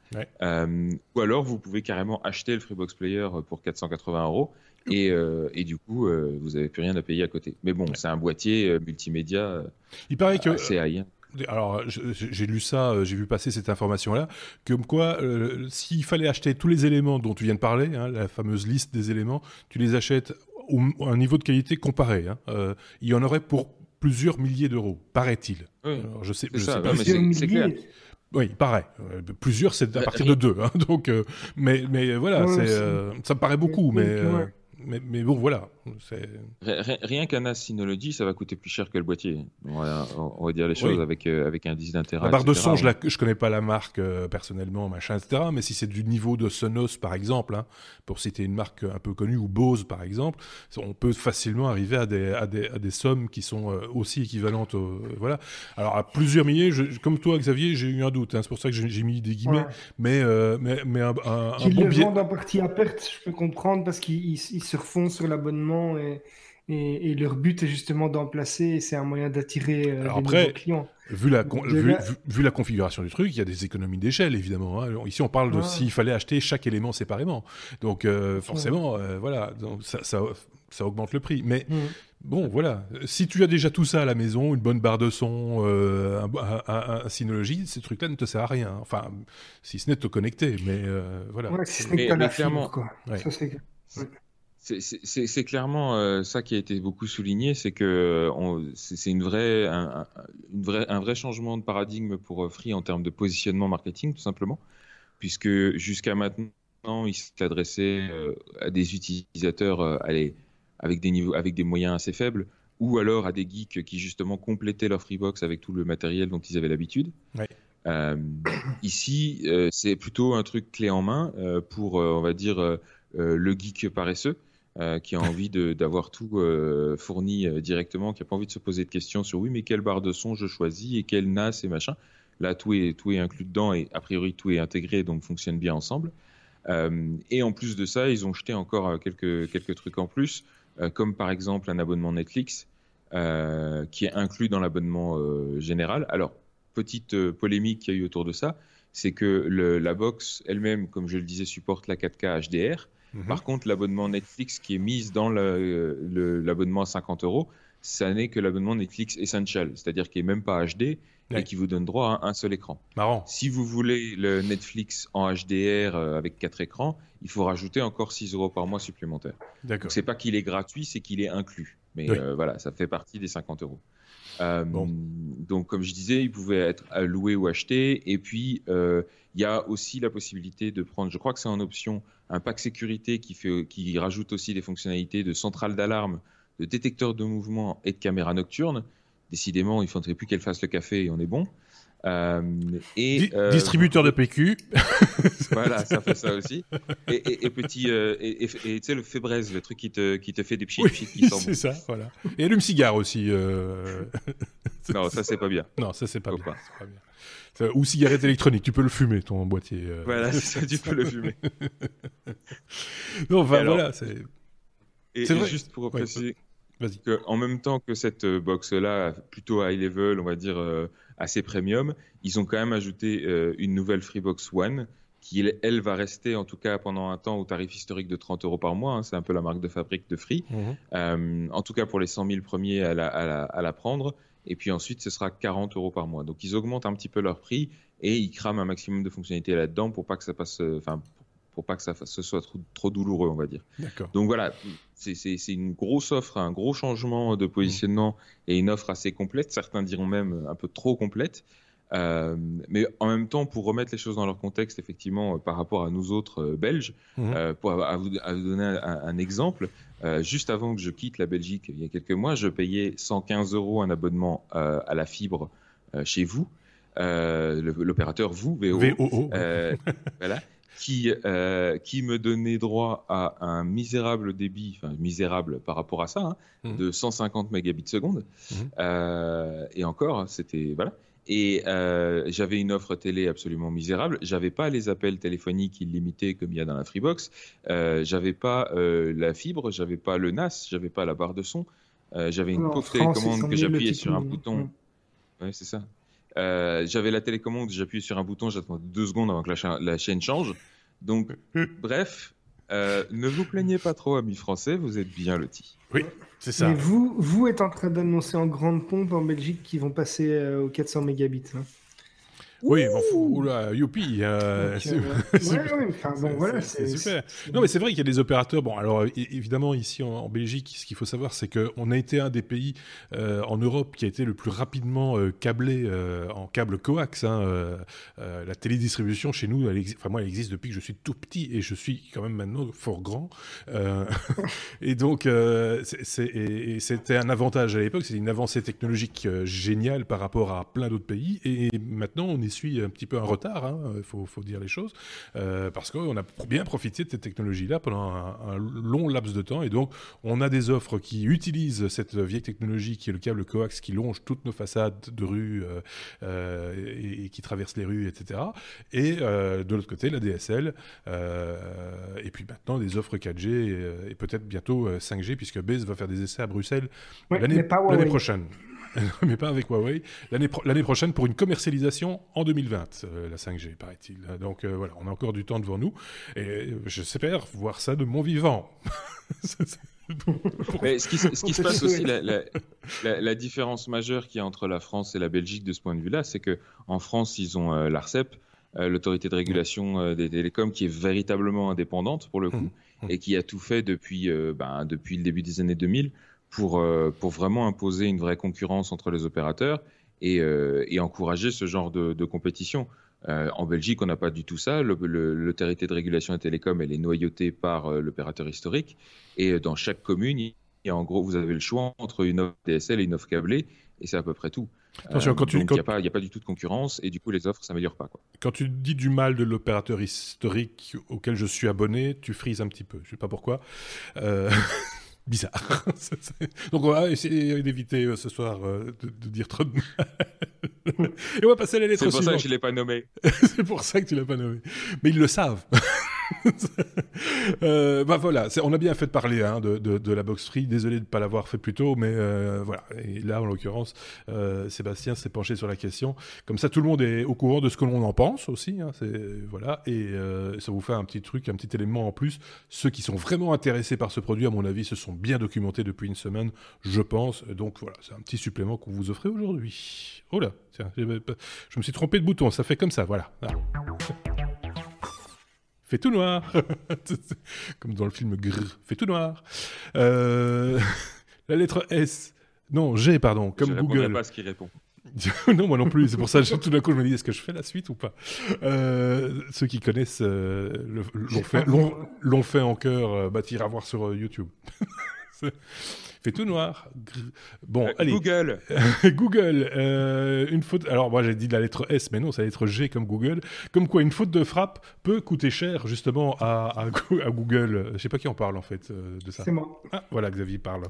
Euh, ou alors, vous pouvez carrément acheter le Freebox Player pour 480 euros. Et, et, du coup, vous n'avez plus rien à payer à côté. Mais bon, c'est un boîtier multimédia. Il paraît que. Assez. Alors, j'ai lu ça, j'ai vu passer cette information-là, comme quoi, s'il fallait acheter tous les éléments dont tu viens de parler, hein, la fameuse liste des éléments, tu les achètes un niveau de qualité comparé. Hein. Euh, il y en aurait pour plusieurs milliers d'euros, paraît-il. je sais, je sais pas. C'est clair. Oui, pareil. Euh, plusieurs, c'est à partir de deux. Hein. donc, euh, mais, mais voilà, ça me paraît beaucoup, mais mais, bon, voilà. Rien qu'un NAS Synology, ça va coûter plus cher que le boîtier. On va, dire les choses avec, euh, avec un 10 d'intérêt. La barre de son, je, ne connais pas la marque euh, personnellement, machin, etc. Mais si c'est du niveau de Sonos, par exemple, hein, pour citer une marque un peu connue, ou Bose, par exemple, on peut facilement arriver à des, à des, à des sommes qui sont euh, aussi équivalentes. voilà. Alors, à plusieurs milliers, comme toi, Xavier, j'ai eu un doute. Hein, c'est pour ça que j'ai mis des guillemets. Mais, mais, mais un, un, bon le vendent à partie à perte, je peux comprendre, parce qu'ils se refont sur l'abonnement et, Et, leur but est justement d'en placer, c'est un moyen d'attirer euh, des clients. Vu la, vu, la, configuration du truc, il y a des économies d'échelle, évidemment. Hein. Ici, on parle de ah. s'il fallait acheter chaque élément séparément. Donc, euh, forcément, euh, voilà, donc ça, ça, augmente le prix. Mais mm. bon, voilà, si tu as déjà tout ça à la maison, une bonne barre de son, un, un, Synology, ces trucs-là ne te servent à rien. Enfin, si ce n'est de te connecter, mais voilà. si ce n'est que la fibre, quoi. Ça, c'est... Clairement euh, ça qui a été beaucoup souligné, c'est que c'est une vraie, un, une vraie, un vrai changement de paradigme pour euh, Free en termes de positionnement marketing, tout simplement, puisque jusqu'à maintenant, il s'adressait euh, à des utilisateurs allez, avec, des niveaux, avec des moyens assez faibles, ou alors à des geeks qui justement complétaient leur Freebox avec tout le matériel dont ils avaient l'habitude. ici, c'est plutôt un truc clé en main pour, on va dire, le geek paresseux euh, qui a envie d'avoir tout euh, fourni euh, directement, qui n'a pas envie de se poser de questions sur oui, mais quelle barre de son je choisis et quel NAS et machin. Là, tout est, tout est inclus dedans et a priori tout est intégré, donc fonctionne bien ensemble. et en plus de ça, ils ont jeté encore quelques, quelques trucs en plus, comme par exemple un abonnement Netflix qui est inclus dans l'abonnement général. Alors, petite polémique qu'il y a eu autour de ça, c'est que la box elle-même, comme je le disais, supporte la 4K HDR. Mhm. Par contre, l'abonnement Netflix qui est mis dans l'abonnement à 50 euros, ça n'est que l'abonnement Netflix Essential, c'est-à-dire qui est même pas HD et qui vous donne droit à un seul écran. Marrant. Si vous voulez le Netflix en HDR euh, avec quatre écrans, il faut rajouter encore 6 euros par mois supplémentaires. D'accord. C'est pas qu'il est gratuit, c'est qu'il est inclus. Mais euh, voilà, ça fait partie des 50 euros. Euh, donc, comme je disais, il pouvait être loué ou acheté. Et puis, il y a aussi la possibilité de prendre, je crois que c'est en option, un pack sécurité qui, qui rajoute aussi des fonctionnalités de centrale d'alarme, de détecteur de mouvement et de caméra nocturne. Décidément, il ne faudrait plus qu'elle fasse le café et on est bon. Euh, et, euh, Distributeur de PQ. voilà, ça fait ça aussi. Et, et petit, euh, et tu sais, le Febreze, le truc qui te, qui te fait des petits oui, qui C'est ça, voilà. Et allume-cigare aussi. non, ça, c'est pas bien. Non, ça, c'est pas, pas, bien. Ou cigarette électronique, tu peux le fumer, ton boîtier. Euh. Voilà, ça, tu peux le fumer. non, enfin, voilà, c'est. Et, juste pour préciser, en même temps que cette euh, box-là, plutôt high level, on va dire euh, assez premium, ils ont quand même ajouté une nouvelle Freebox One qui, elle, va rester en tout cas pendant un temps au tarif historique de 30 euros par mois. Hein, c'est un peu la marque de fabrique de Free. Mhm. en tout cas, pour les 100 000 premiers à la, à la prendre. Et puis ensuite, ce sera 40 euros par mois. Donc ils augmentent un petit peu leur prix et ils crament un maximum de fonctionnalités là-dedans pour pas que ça passe, euh, enfin pour pas que ça ce soit trop, trop, douloureux, on va dire. Donc voilà, c'est une grosse offre, un gros changement de positionnement et une offre assez complète. Certains diront même un peu trop complète. Euh, mais en même temps, pour remettre les choses dans leur contexte, effectivement, euh, par rapport à nous autres euh, Belges, mhm. pour à vous, donner un, exemple, juste avant que je quitte la Belgique, il y a quelques mois, je payais 115 euros un abonnement à la fibre chez vous, l'opérateur vous, VO, voilà, qui, qui me donnait droit à un misérable débit, enfin misérable par rapport à ça, hein, mhm. de 150 mégabits seconde. Mhm. et encore, c'était voilà. Et euh, j'avais une offre télé absolument misérable. J'avais pas les appels téléphoniques illimités comme il y a dans la Freebox. Euh, j'avais pas euh, la fibre, j'avais pas le NAS, j'avais pas la barre de son. Euh, j'avais une pauvre télécommande que j'appuyais sur un bouton. Ouais, c'est ça. J'avais la télécommande, j'appuyais sur un bouton, j'attendais deux secondes avant que la, la chaîne change. Donc, bref, ne vous plaignez pas trop, amis français, vous êtes bien lotis. Oui. C'est ça. Mais vous, vous êtes en train d'annoncer en grande pompe en Belgique qu'ils vont passer euh, aux 400 mégabits. Hein. Oui, bon, oula, youpi. Euh, c'est super. Non, mais c'est vrai qu'il y a des opérateurs. Bon, alors évidemment, ici en, Belgique, ce qu'il faut savoir, c'est qu'on a été un des pays euh, en Europe qui a été le plus rapidement euh, câblé euh, en câble coax. Hein, la télédistribution chez nous, elle enfin, moi, elle existe depuis que je suis tout petit et je suis quand même maintenant fort grand. et donc, c'était un avantage à l'époque, c'était une avancée technologique géniale par rapport à plein d'autres pays. Et maintenant, on est essuie un petit peu un retard, il hein, faut, faut, dire les choses, parce qu'on a bien profité de cette technologie-là pendant un, long laps de temps, et donc on a des offres qui utilisent cette vieille technologie qui est le câble coax qui longe toutes nos façades de rue et, et, qui traverse les rues, etc. Et de l'autre côté, la DSL, et puis maintenant des offres 4G et, peut-être bientôt 5G, puisque Base va faire des essais à Bruxelles l'année prochaine. mais pas avec Huawei. L'année prochaine pour une commercialisation en 2020, euh, la 5G, paraît-il. Donc euh, voilà, on a encore du temps devant nous. Et euh, j'espère voir ça de mon vivant. mais ce qui, ce qui se passe aussi, la, la, différence majeure qu'il y a entre la France et la Belgique de ce point de vue-là, c'est qu'en France, ils ont l'ARCEP, l'autorité de régulation des télécoms, qui est véritablement indépendante pour le coup, hum, hum. et qui a tout fait depuis, ben, depuis le début des années 2000 pour, euh, pour vraiment imposer une vraie concurrence entre les opérateurs et, euh, et encourager ce genre de, de compétition. Euh, en Belgique, on n'a pas du tout ça. L'autorité de régulation des télécoms, elle est noyautée par euh, l'opérateur historique. Et dans chaque commune, il y a, en gros, vous avez le choix entre une offre DSL et une offre câblée. Et c'est à peu près tout. Attention, quand tu, donc il n'y a, a, pas du tout de concurrence et du coup les offres s'améliorent pas. Quoi. Quand tu dis du mal de l'opérateur historique auquel je suis abonné, tu frises un petit peu. Je ne sais pas pourquoi. Bizarre. Donc on va essayer d'éviter euh, ce soir euh, de, dire trop de mal. Et on va passer à la lettre C'est pour ça que je ne l'ai pas nommé. C'est pour ça que tu l'as pas nommé. Mais ils le savent. euh, bah voilà, on a bien fait de parler hein, de, la box free. Désolé de ne pas l'avoir fait plus tôt, mais euh, voilà. Et là, en l'occurrence, euh, Sébastien s'est penché sur la question. Comme ça, tout le monde est au courant de ce que l'on en pense aussi. Hein, voilà, et euh, ça vous fait un petit truc, un petit élément en plus. Ceux qui sont vraiment intéressés par ce produit, à mon avis, se sont bien documentés depuis une semaine, je pense. Donc voilà, c'est un petit supplément qu'on vous offrait aujourd'hui. Oh là, tiens, je me suis trompé de bouton. Ça fait comme ça, voilà. voilà fait tout noir. Comme dans le film Grrr, fait tout noir. Euh, la lettre S. Non, G, pardon, comme je Google. Je pas ce qu'il répond. non, moi non plus. C'est pour ça que tout d'un coup, je me dis est-ce que je fais la suite ou pas? Euh, Ceux qui connaissent euh, l'ont fait, fait, en cœur, bah, à voir sur YouTube fait tout noir. Bon, euh, allez. Google. Google. Euh, une faute. Alors moi j'ai dit la lettre S, mais non, c'est la lettre G comme Google. Comme quoi une faute de frappe peut coûter cher justement à, à, Google. Je sais pas qui en parle en fait euh, de ça. C'est moi. Ah voilà, Xavier parle.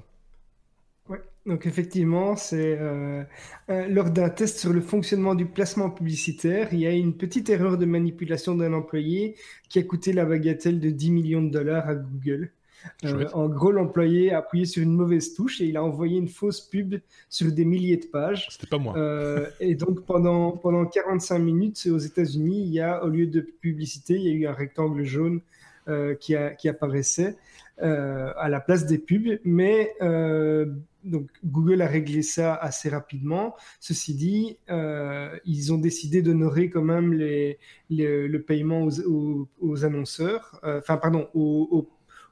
Ouais. Donc effectivement, c'est lors d'un test sur le fonctionnement du placement publicitaire, il y a une petite erreur de manipulation d'un employé qui a coûté la bagatelle de 10 millions de dollars à Google. Euh, en gros, l'employé a appuyé sur une mauvaise touche et il a envoyé une fausse pub sur des milliers de pages. C'était pas moi. Euh, et donc, pendant, pendant 45 minutes, aux États-Unis, il y a, au lieu de publicité, il y a eu un rectangle jaune euh, qui, a, qui, apparaissait à la place des pubs. Mais donc, Google a réglé ça assez rapidement. Ceci dit, ils ont décidé d'honorer quand même les, le paiement aux, aux, annonceurs, enfin, pardon, aux aux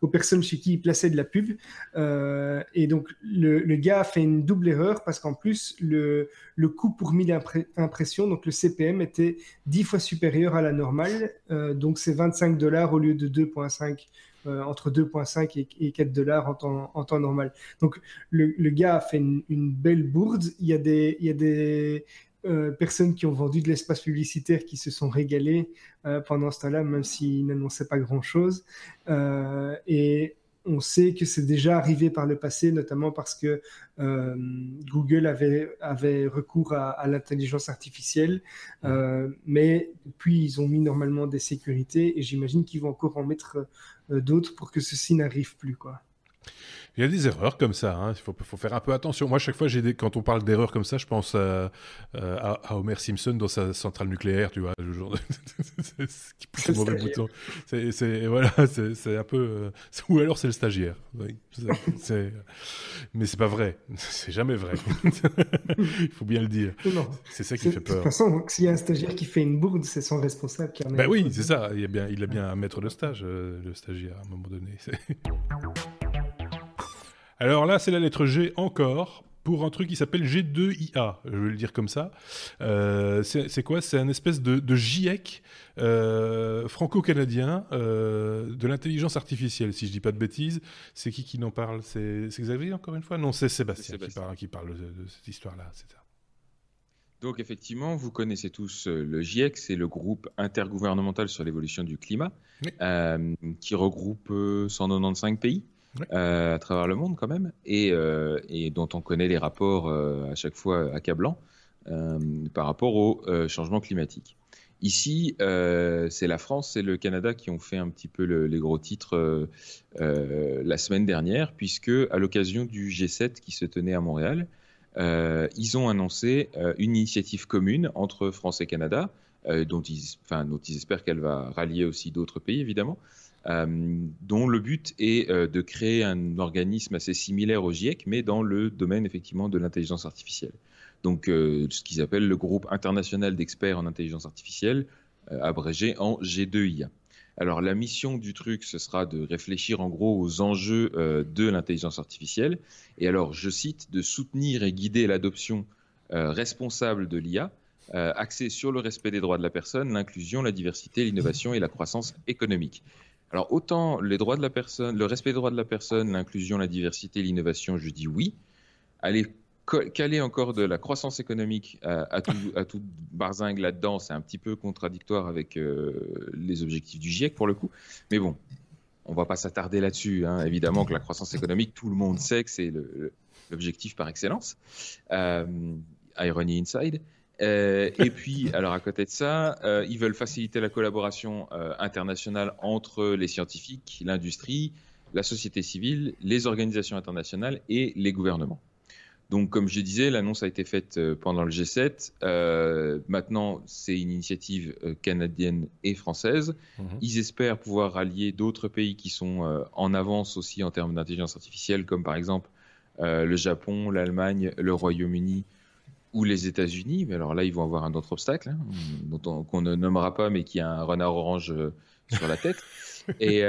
personnes chez qui il plaçait de la pub. Euh, et donc, le, gars a fait une double erreur parce qu'en plus, le, le coût pour 1000 impressions, donc le CPM, était 10 fois supérieur à la normale. Euh, donc, c'est 25 dollars au lieu de 2,5 euh, entre 2,5 et, 4 dollars en temps, normal. Donc, le, gars a fait une, belle bourde. Il y a des, euh, personnes qui ont vendu de l'espace publicitaire qui se sont régalées euh, pendant ce temps-là, même s'ils n'annonçaient pas grand-chose. Euh, et on sait que c'est déjà arrivé par le passé, notamment parce que Google avait, avait recours à, l'intelligence artificielle, mais puis ils ont mis normalement des sécurités et j'imagine qu'ils vont encore en mettre d'autres pour que ceci n'arrive plus. Quoi. Il y a des erreurs comme ça, hein. il faut, faut, faire un peu attention. Moi, chaque fois, des... quand on parle d'erreurs comme ça, je pense à, à, Homer Simpson dans sa centrale nucléaire, tu vois, le jour de... qui pousse le mauvais bouton. C'est voilà, c'est un peu... Euh, ou alors c'est le stagiaire. Mais c'est pas vrai, c'est jamais vrai. il faut bien le dire. C'est ça qui fait peur. De toute façon, s'il y a un stagiaire qui fait une bourde, c'est son responsable qui en Ben oui, c'est ça. Il a bien, il a bien un maître de stage, euh, le stagiaire, à un moment donné. Alors là, c'est la lettre G encore pour un truc qui s'appelle G2IA, je vais le dire comme ça. Euh, c'est quoi? C'est un espèce de, de GIEC euh, franco-canadien euh, de l'intelligence artificielle, si je dis pas de bêtises. C'est qui qui n'en parle? C'est Xavier, encore une fois? Non, c'est Sébastien, Qui, parle, qui, parle, de, cette histoire-là, c'est ça. Donc effectivement, vous connaissez tous le GIEC, c'est le groupe intergouvernemental sur l'évolution du climat, qui regroupe 195 pays à travers le monde quand même, et, dont on connaît les rapports à chaque fois accablants par rapport au changement climatique. Ici, c'est la France et le Canada qui ont fait un petit peu les gros titres la semaine dernière, puisque à l'occasion du G7 qui se tenait à Montréal, euh, ils ont annoncé euh, une initiative commune entre France et Canada, euh, dont, ils, dont ils espèrent qu'elle va rallier aussi d'autres pays, évidemment, dont le but est de créer un organisme assez similaire au GIEC, mais dans le domaine effectivement de l'intelligence artificielle. Donc, ce qu'ils appellent le groupe international d'experts en intelligence artificielle, abrégé en G2IA. Alors la mission du truc, ce sera de réfléchir en gros aux enjeux euh, de l'intelligence artificielle. Et alors, je cite, de soutenir et guider l'adoption euh, responsable de l'IA, euh, axée sur le respect des droits de la personne, l'inclusion, la diversité, l'innovation et la croissance économique. Alors autant les droits de la personne, le respect des droits de la personne, l'inclusion, la diversité, l'innovation, je dis oui. Allez caler encore de la croissance économique à, tout, à tout barzingue là-dedans, c'est un petit peu contradictoire avec euh, les objectifs du GIEC pour le coup. Mais bon, on va pas s'attarder là-dessus. Hein. Évidemment que la croissance économique, tout le monde sait que c'est l'objectif par excellence. Euh, Irony Inside. Euh, et puis, alors à côté de ça, euh, ils veulent faciliter la collaboration internationale entre les scientifiques, l'industrie, la société civile, les organisations internationales et les gouvernements. Donc, comme je disais, l'annonce a été faite euh, pendant le G7. Euh, maintenant, c'est une initiative euh, canadienne et française. Mhm. Ils espèrent pouvoir rallier d'autres pays qui sont en avance aussi en termes d'intelligence artificielle, comme par exemple le Japon, l'Allemagne, le Royaume-Uni ou les États-Unis. Mais alors là, ils vont avoir un autre obstacle, hein, qu'on ne nommera pas, mais qui a un renard orange sur la tête. Et,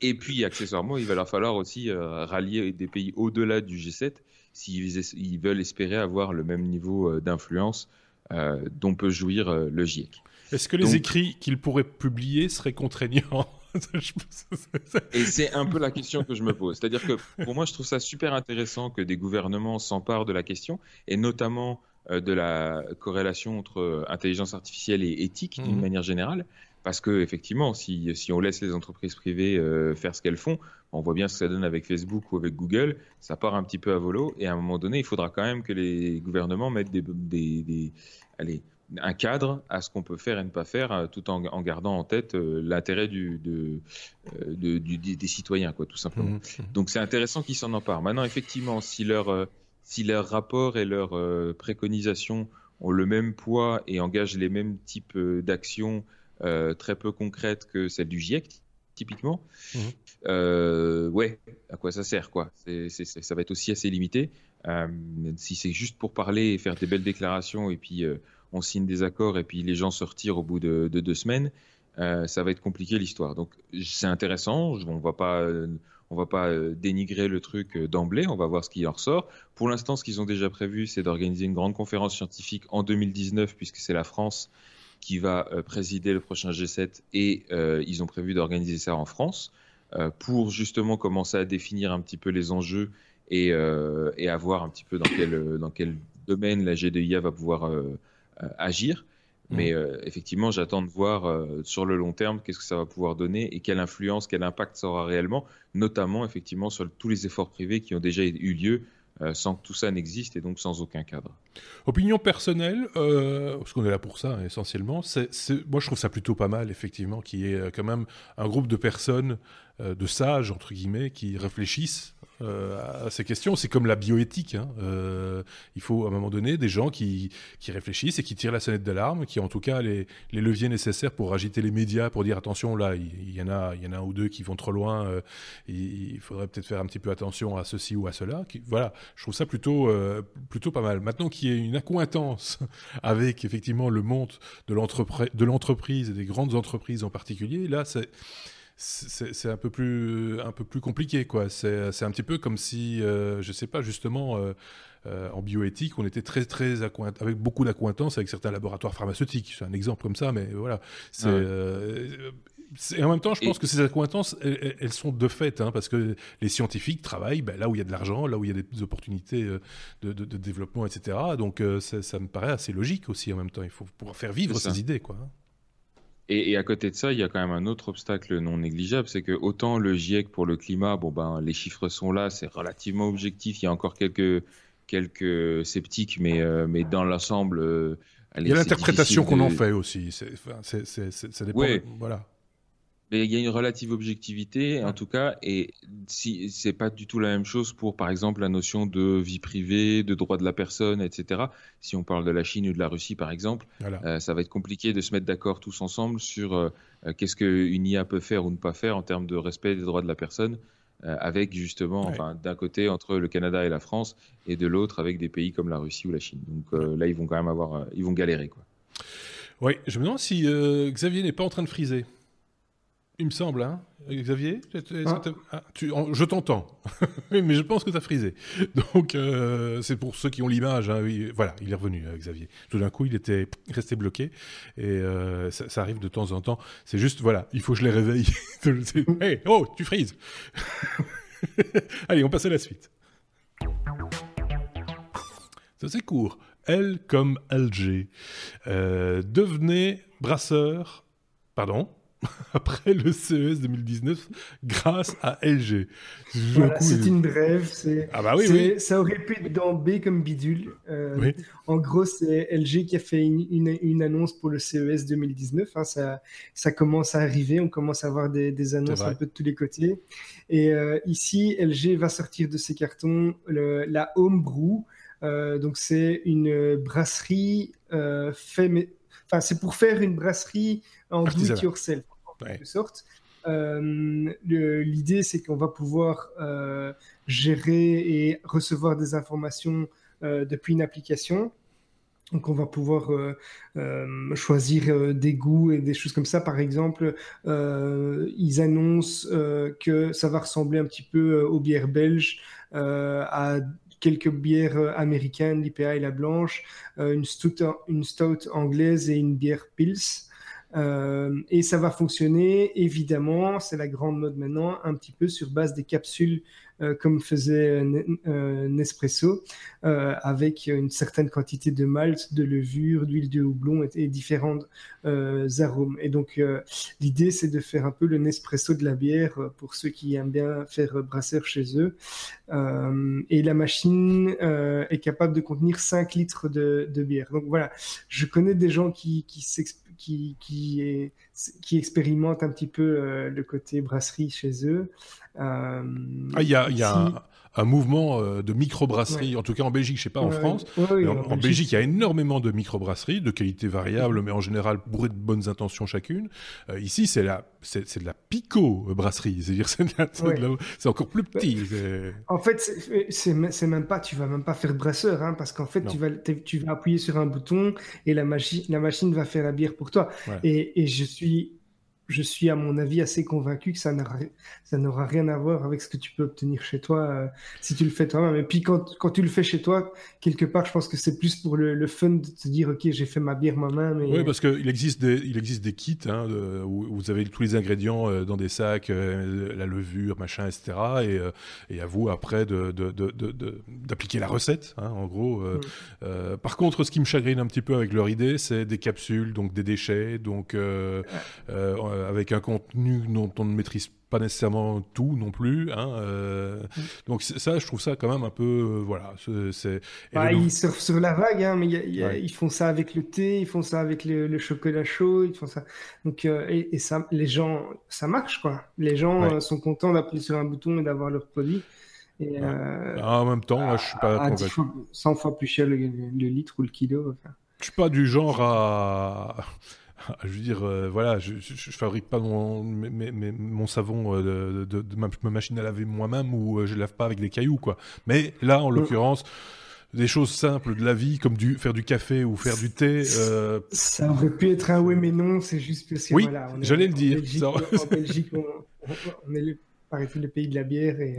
et puis, accessoirement, il va leur falloir aussi rallier des pays au-delà du G7 s'ils veulent espérer avoir le même niveau euh, d'influence euh, dont peut jouir euh, le GIEC. Est-ce que les écrits qu'ils pourraient publier seraient contraignants? Et c'est un peu la question que je me pose. C'est-à-dire que pour moi, je trouve ça super intéressant que des gouvernements s'emparent de la question, et notamment de la corrélation entre intelligence artificielle et éthique d'une mhm. manière générale. Parce que effectivement, si, si on laisse les entreprises privées euh, faire ce qu'elles font, on voit bien ce que ça donne avec Facebook ou avec Google, ça part un petit peu à volo. Et à un moment donné, il faudra quand même que les gouvernements mettent des, des, des allez, un cadre à ce qu'on peut faire et ne pas faire, euh, tout en, en gardant en tête euh, l'intérêt du, de, de, du, des citoyens, quoi, tout simplement. Mmh, mmh. Donc c'est intéressant qu'ils s'en emparent. Maintenant, effectivement, si leur, si leur rapport et leurs préconisations ont le même poids et engagent les mêmes types d'actions euh, très peu concrète que celle du GIEC, typiquement. Euh, ouais, à quoi ça sert quoi? Ça va être aussi assez limité. Euh, si c'est juste pour parler et faire des belles déclarations et puis on signe des accords et puis les gens se retirent au bout de, deux semaines, ça va être compliqué l'histoire. Donc c'est intéressant, on va va pas dénigrer le truc d'emblée, on va voir ce qui en ressort. Pour l'instant, ce qu'ils ont déjà prévu, c'est d'organiser une grande conférence scientifique en 2019, puisque c'est la France qui va euh, présider le prochain G7 et euh, ils ont prévu d'organiser ça en France euh, pour justement commencer à définir un petit peu les enjeux et, et à voir un petit peu dans quel, dans quel domaine la G2IA va pouvoir agir. Mmh. Mais effectivement, j'attends de voir sur le long terme qu'est-ce que ça va pouvoir donner et quelle influence, quel impact ça aura réellement, notamment effectivement sur tous les efforts privés qui ont déjà eu lieu euh, sans que tout ça n'existe et donc sans aucun cadre. Opinion personnelle, euh, parce qu'on est là pour ça hein, essentiellement, moi je trouve ça plutôt pas mal effectivement qu'il y ait euh, quand même un groupe de personnes, de sages entre guillemets, qui réfléchissent euh, à ces questions. C'est comme la bioéthique. Hein. Euh, il faut à un moment donné des gens qui, qui, réfléchissent et qui tirent la sonnette d'alarme, qui en tout cas les, les, leviers nécessaires pour agiter les médias, pour dire attention, là, il, y, en a, il y en a un ou deux qui vont trop loin. Euh, il, faudrait peut-être faire un petit peu attention à ceci ou à cela. voilà, je trouve ça plutôt, euh, plutôt pas mal. Maintenant qu'il y ait une accointance avec effectivement le monde de l'entreprise et des grandes entreprises en particulier, là, c'est c'est un peu plus un peu plus compliqué quoi. C'est un petit peu comme si euh, je sais pas justement euh, euh, en bioéthique on était très très avec beaucoup d'accointance avec certains laboratoires pharmaceutiques. C'est un exemple comme ça, mais voilà. C'est en même temps, je pense que ces accointances, elles, sont de fait, hein, parce que les scientifiques travaillent ben, là où il y a de l'argent, là où il y a des opportunités euh, de, développement, etc. Donc euh, ça, me paraît assez logique aussi en même temps. Il faut pouvoir faire vivre ces idées, quoi. Et, à côté de ça, il y a quand même un autre obstacle non négligeable, c'est que autant le GIEC pour le climat, bon ben les chiffres sont là, c'est relativement objectif. Il y a encore quelques quelques sceptiques, mais euh, mais dans l'ensemble. il y a l'interprétation qu'on en fait aussi. C'est, ça dépend. Voilà. Mais il y a une relative objectivité, en tout cas, et si c'est pas du tout la même chose pour, par exemple, la notion de vie privée, de droit de la personne, etc. Si on parle de la Chine ou de la Russie, par exemple, euh, ça va être compliqué de se mettre d'accord tous ensemble sur euh, euh, qu'est-ce qu'une IA peut faire ou ne pas faire en termes de respect des droits de la personne, avec justement, enfin, d'un côté entre le Canada et la France, et de l'autre avec des pays comme la Russie ou la Chine. Donc là, ils vont quand même avoir, ils vont galérer, quoi. Oui, je me demande si Xavier n'est pas en train de friser. Il me semble, hein Xavier ah. Ah, Je t'entends, mais je pense que tu as frisé. Donc, euh, c'est pour ceux qui ont l'image. Hein, voilà, il est revenu, euh, Xavier. Tout d'un coup, il était resté bloqué. Et euh, ça, arrive de temps en temps. C'est juste, voilà, il faut que je les réveille. hey, oh, tu frises Allez, on passe à la suite. Ça, c'est court. L comme LG. devenez brasseur. Pardon après le CES 2019 grâce à LG. c'est une brève. Ah bah oui, Ça aurait pu être dans B comme bidule. Euh, en gros, c'est LG qui a fait une, annonce pour le CES 2019. Hein. ça, ça commence à arriver. On commence à avoir des, annonces un peu de tous les côtés. Et euh, ici, LG va sortir de ses cartons la Homebrew. Euh, donc, c'est une brasserie fait. Enfin, c'est pour faire une brasserie en do sorte. Euh, l'idée, c'est qu'on va pouvoir euh, gérer et recevoir des informations euh, depuis une application. Donc, on va pouvoir choisir des goûts et des choses comme ça. Par exemple, ils annoncent que ça va ressembler un petit peu aux bières belges, à quelques bières américaines, l'IPA et la blanche, une, stout, une stout anglaise et une bière pils. Euh, et ça va fonctionner, évidemment, c'est la grande mode maintenant, un petit peu sur base des capsules comme faisait euh, Nespresso, avec une certaine quantité de malt, de levure, d'huile de houblon et, différents arômes. Et donc, l'idée, c'est de faire un peu le Nespresso de la bière pour ceux qui aiment bien faire brasseur chez eux. et la machine est capable de contenir 5 litres de, bière. Donc voilà, je connais des gens qui, expérimentent un petit peu euh, le côté brasserie chez eux. Euh, ah, il y a, y a un mouvement euh, de microbrasserie, en tout cas en Belgique, je sais pas en France. en, Belgique, il y a énormément de microbrasseries de qualité variable, mais en général bourrées de bonnes intentions chacune. Euh, ici, c'est la, c'est, de la pico brasserie, c'est-à-dire c'est, encore plus petit. En fait, c'est, même pas, tu vas même pas faire de brasseur, hein, parce qu'en fait, tu vas, tu vas appuyer sur un bouton et la, machine la machine va faire la bière pour toi. Et, et je suis je suis à mon avis assez convaincu que ça n'aura rien à voir avec ce que tu peux obtenir chez toi euh, si tu le fais toi-même. Et puis quand, quand, tu le fais chez toi, quelque part, je pense que c'est plus pour le, fun de te dire, ok, j'ai fait ma bière moi-même. Oui, parce qu'il existe des, il existe des kits hein, où vous avez tous les ingrédients euh, dans des sacs, euh, la levure, machin, etc. Et, et à vous après d'appliquer la recette, hein, en gros. Mm. par contre, ce qui me chagrine un petit peu avec leur idée, c'est des capsules, donc des déchets, donc euh, avec un contenu dont on ne maîtrise pas nécessairement tout non plus. Hein, euh, mm. Donc ça, je trouve ça quand même un peu, euh, voilà. C'est, bah, Ils surfent sur la vague, hein, mais ils font ça avec le thé, ils font ça avec le, chocolat chaud, ils font ça. Donc et, ça, les gens, ça marche quoi. Les gens sont contents d'appuyer sur un bouton et d'avoir leur produit. Et, ah, en même temps, là, je suis pas à, 100 fois plus cher le, litre ou le kilo. Enfin. Je suis pas du genre à je veux dire, euh, voilà, je, je, fabrique pas mon, mon savon euh, de, ma, machine à laver moi-même ou euh, je lave pas avec des cailloux, quoi. Mais là, en l'occurrence, des choses simples de la vie, comme du, faire du café ou faire du thé. Ça aurait pu être un oui, mais non, c'est juste parce que oui, j'allais le dire. En Belgique, on, est le, le, pays de la bière. Et,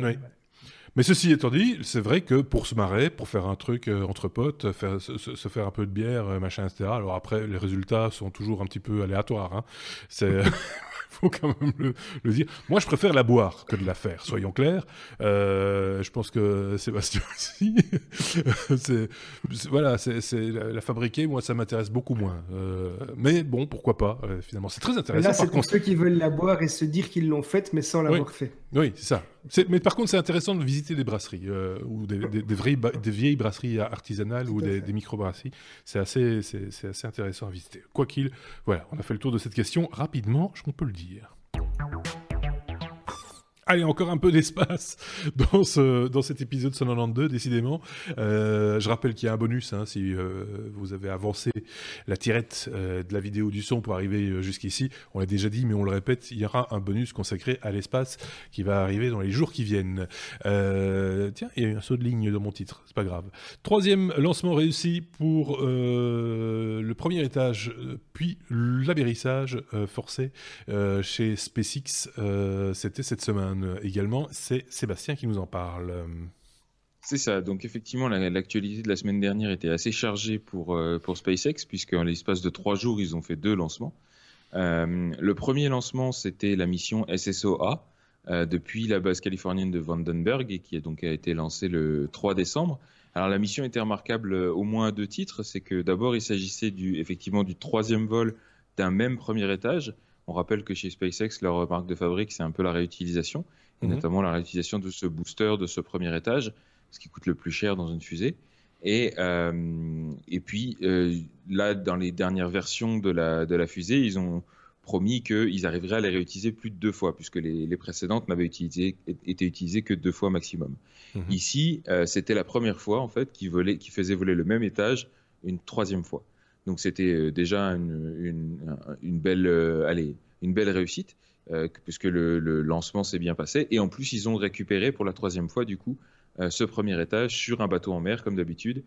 Mais ceci étant dit, c'est vrai que pour se marrer, pour faire un truc euh, entre potes, faire, se, faire un peu de bière, euh, machin, etc. Alors après, les résultats sont toujours un petit peu aléatoires. Hein. C'est faut quand même le, dire. Moi, je préfère la boire que de la faire, soyons clairs. Euh, je pense que Sébastien aussi. c'est, voilà, c'est, la, fabriquer, moi, ça m'intéresse beaucoup moins. Euh, mais bon, pourquoi pas, euh, finalement. C'est très intéressant. là, c'est pour ceux qui veulent la boire et se dire qu'ils l'ont faite, mais sans l'avoir fait. Oui, c'est ça. Mais par contre, c'est intéressant de visiter des brasseries, ou des, des, vieilles brasseries artisanales ou des, micro-brasseries. C'est assez, c'est, assez intéressant à visiter. Quoi qu'il, voilà, on a fait le tour de cette question rapidement, je peut le dire. Allez, encore un peu d'espace dans, ce, dans cet épisode 192, décidément. Euh, je rappelle qu'il y a un bonus, hein, si euh, vous avez avancé la tirette euh, de la vidéo du son pour arriver jusqu'ici. On l'a déjà dit, mais on le répète, il y aura un bonus consacré à l'espace qui va arriver dans les jours qui viennent. tiens, il y a eu un saut de ligne dans mon titre, c'est pas grave. Troisième lancement réussi pour le premier étage, puis l'abérissage forcé chez SpaceX. C'était cette semaine. Euh, également. C'est Sébastien qui nous en parle. C'est ça. Donc effectivement, l'actualité de la semaine dernière était assez chargée pour, euh, pour SpaceX, puisqu'en l'espace de trois jours, ils ont fait deux lancements. Euh, le premier lancement, c'était la mission SSOA depuis la base californienne de Vandenberg et qui a donc été lancée le 3 décembre. Alors la mission était remarquable au moins à deux titres. C'est que d'abord, il s'agissait du, effectivement du troisième vol d'un même premier étage. On rappelle que chez SpaceX, leur marque de fabrique, c'est un peu la réutilisation, et mhm. notamment la réutilisation de ce booster de ce premier étage, ce qui coûte le plus cher dans une fusée. Et, euh, et puis, euh, là, dans les dernières versions de la, de la fusée, ils ont promis qu'ils arriveraient à les réutiliser plus de deux fois, puisque les, précédentes n'avaient utilisé, été utilisées que deux fois maximum. Mhm. Ici, euh, c'était la première fois, en fait, qu'ils qui faisaient voler le même étage une troisième fois. Donc c'était euh, déjà une, belle, euh, une belle réussite, euh, puisque le, lancement s'est bien passé. Et en plus, ils ont récupéré pour la troisième fois, du coup, ce premier étage sur un bateau en mer, comme d'habitude.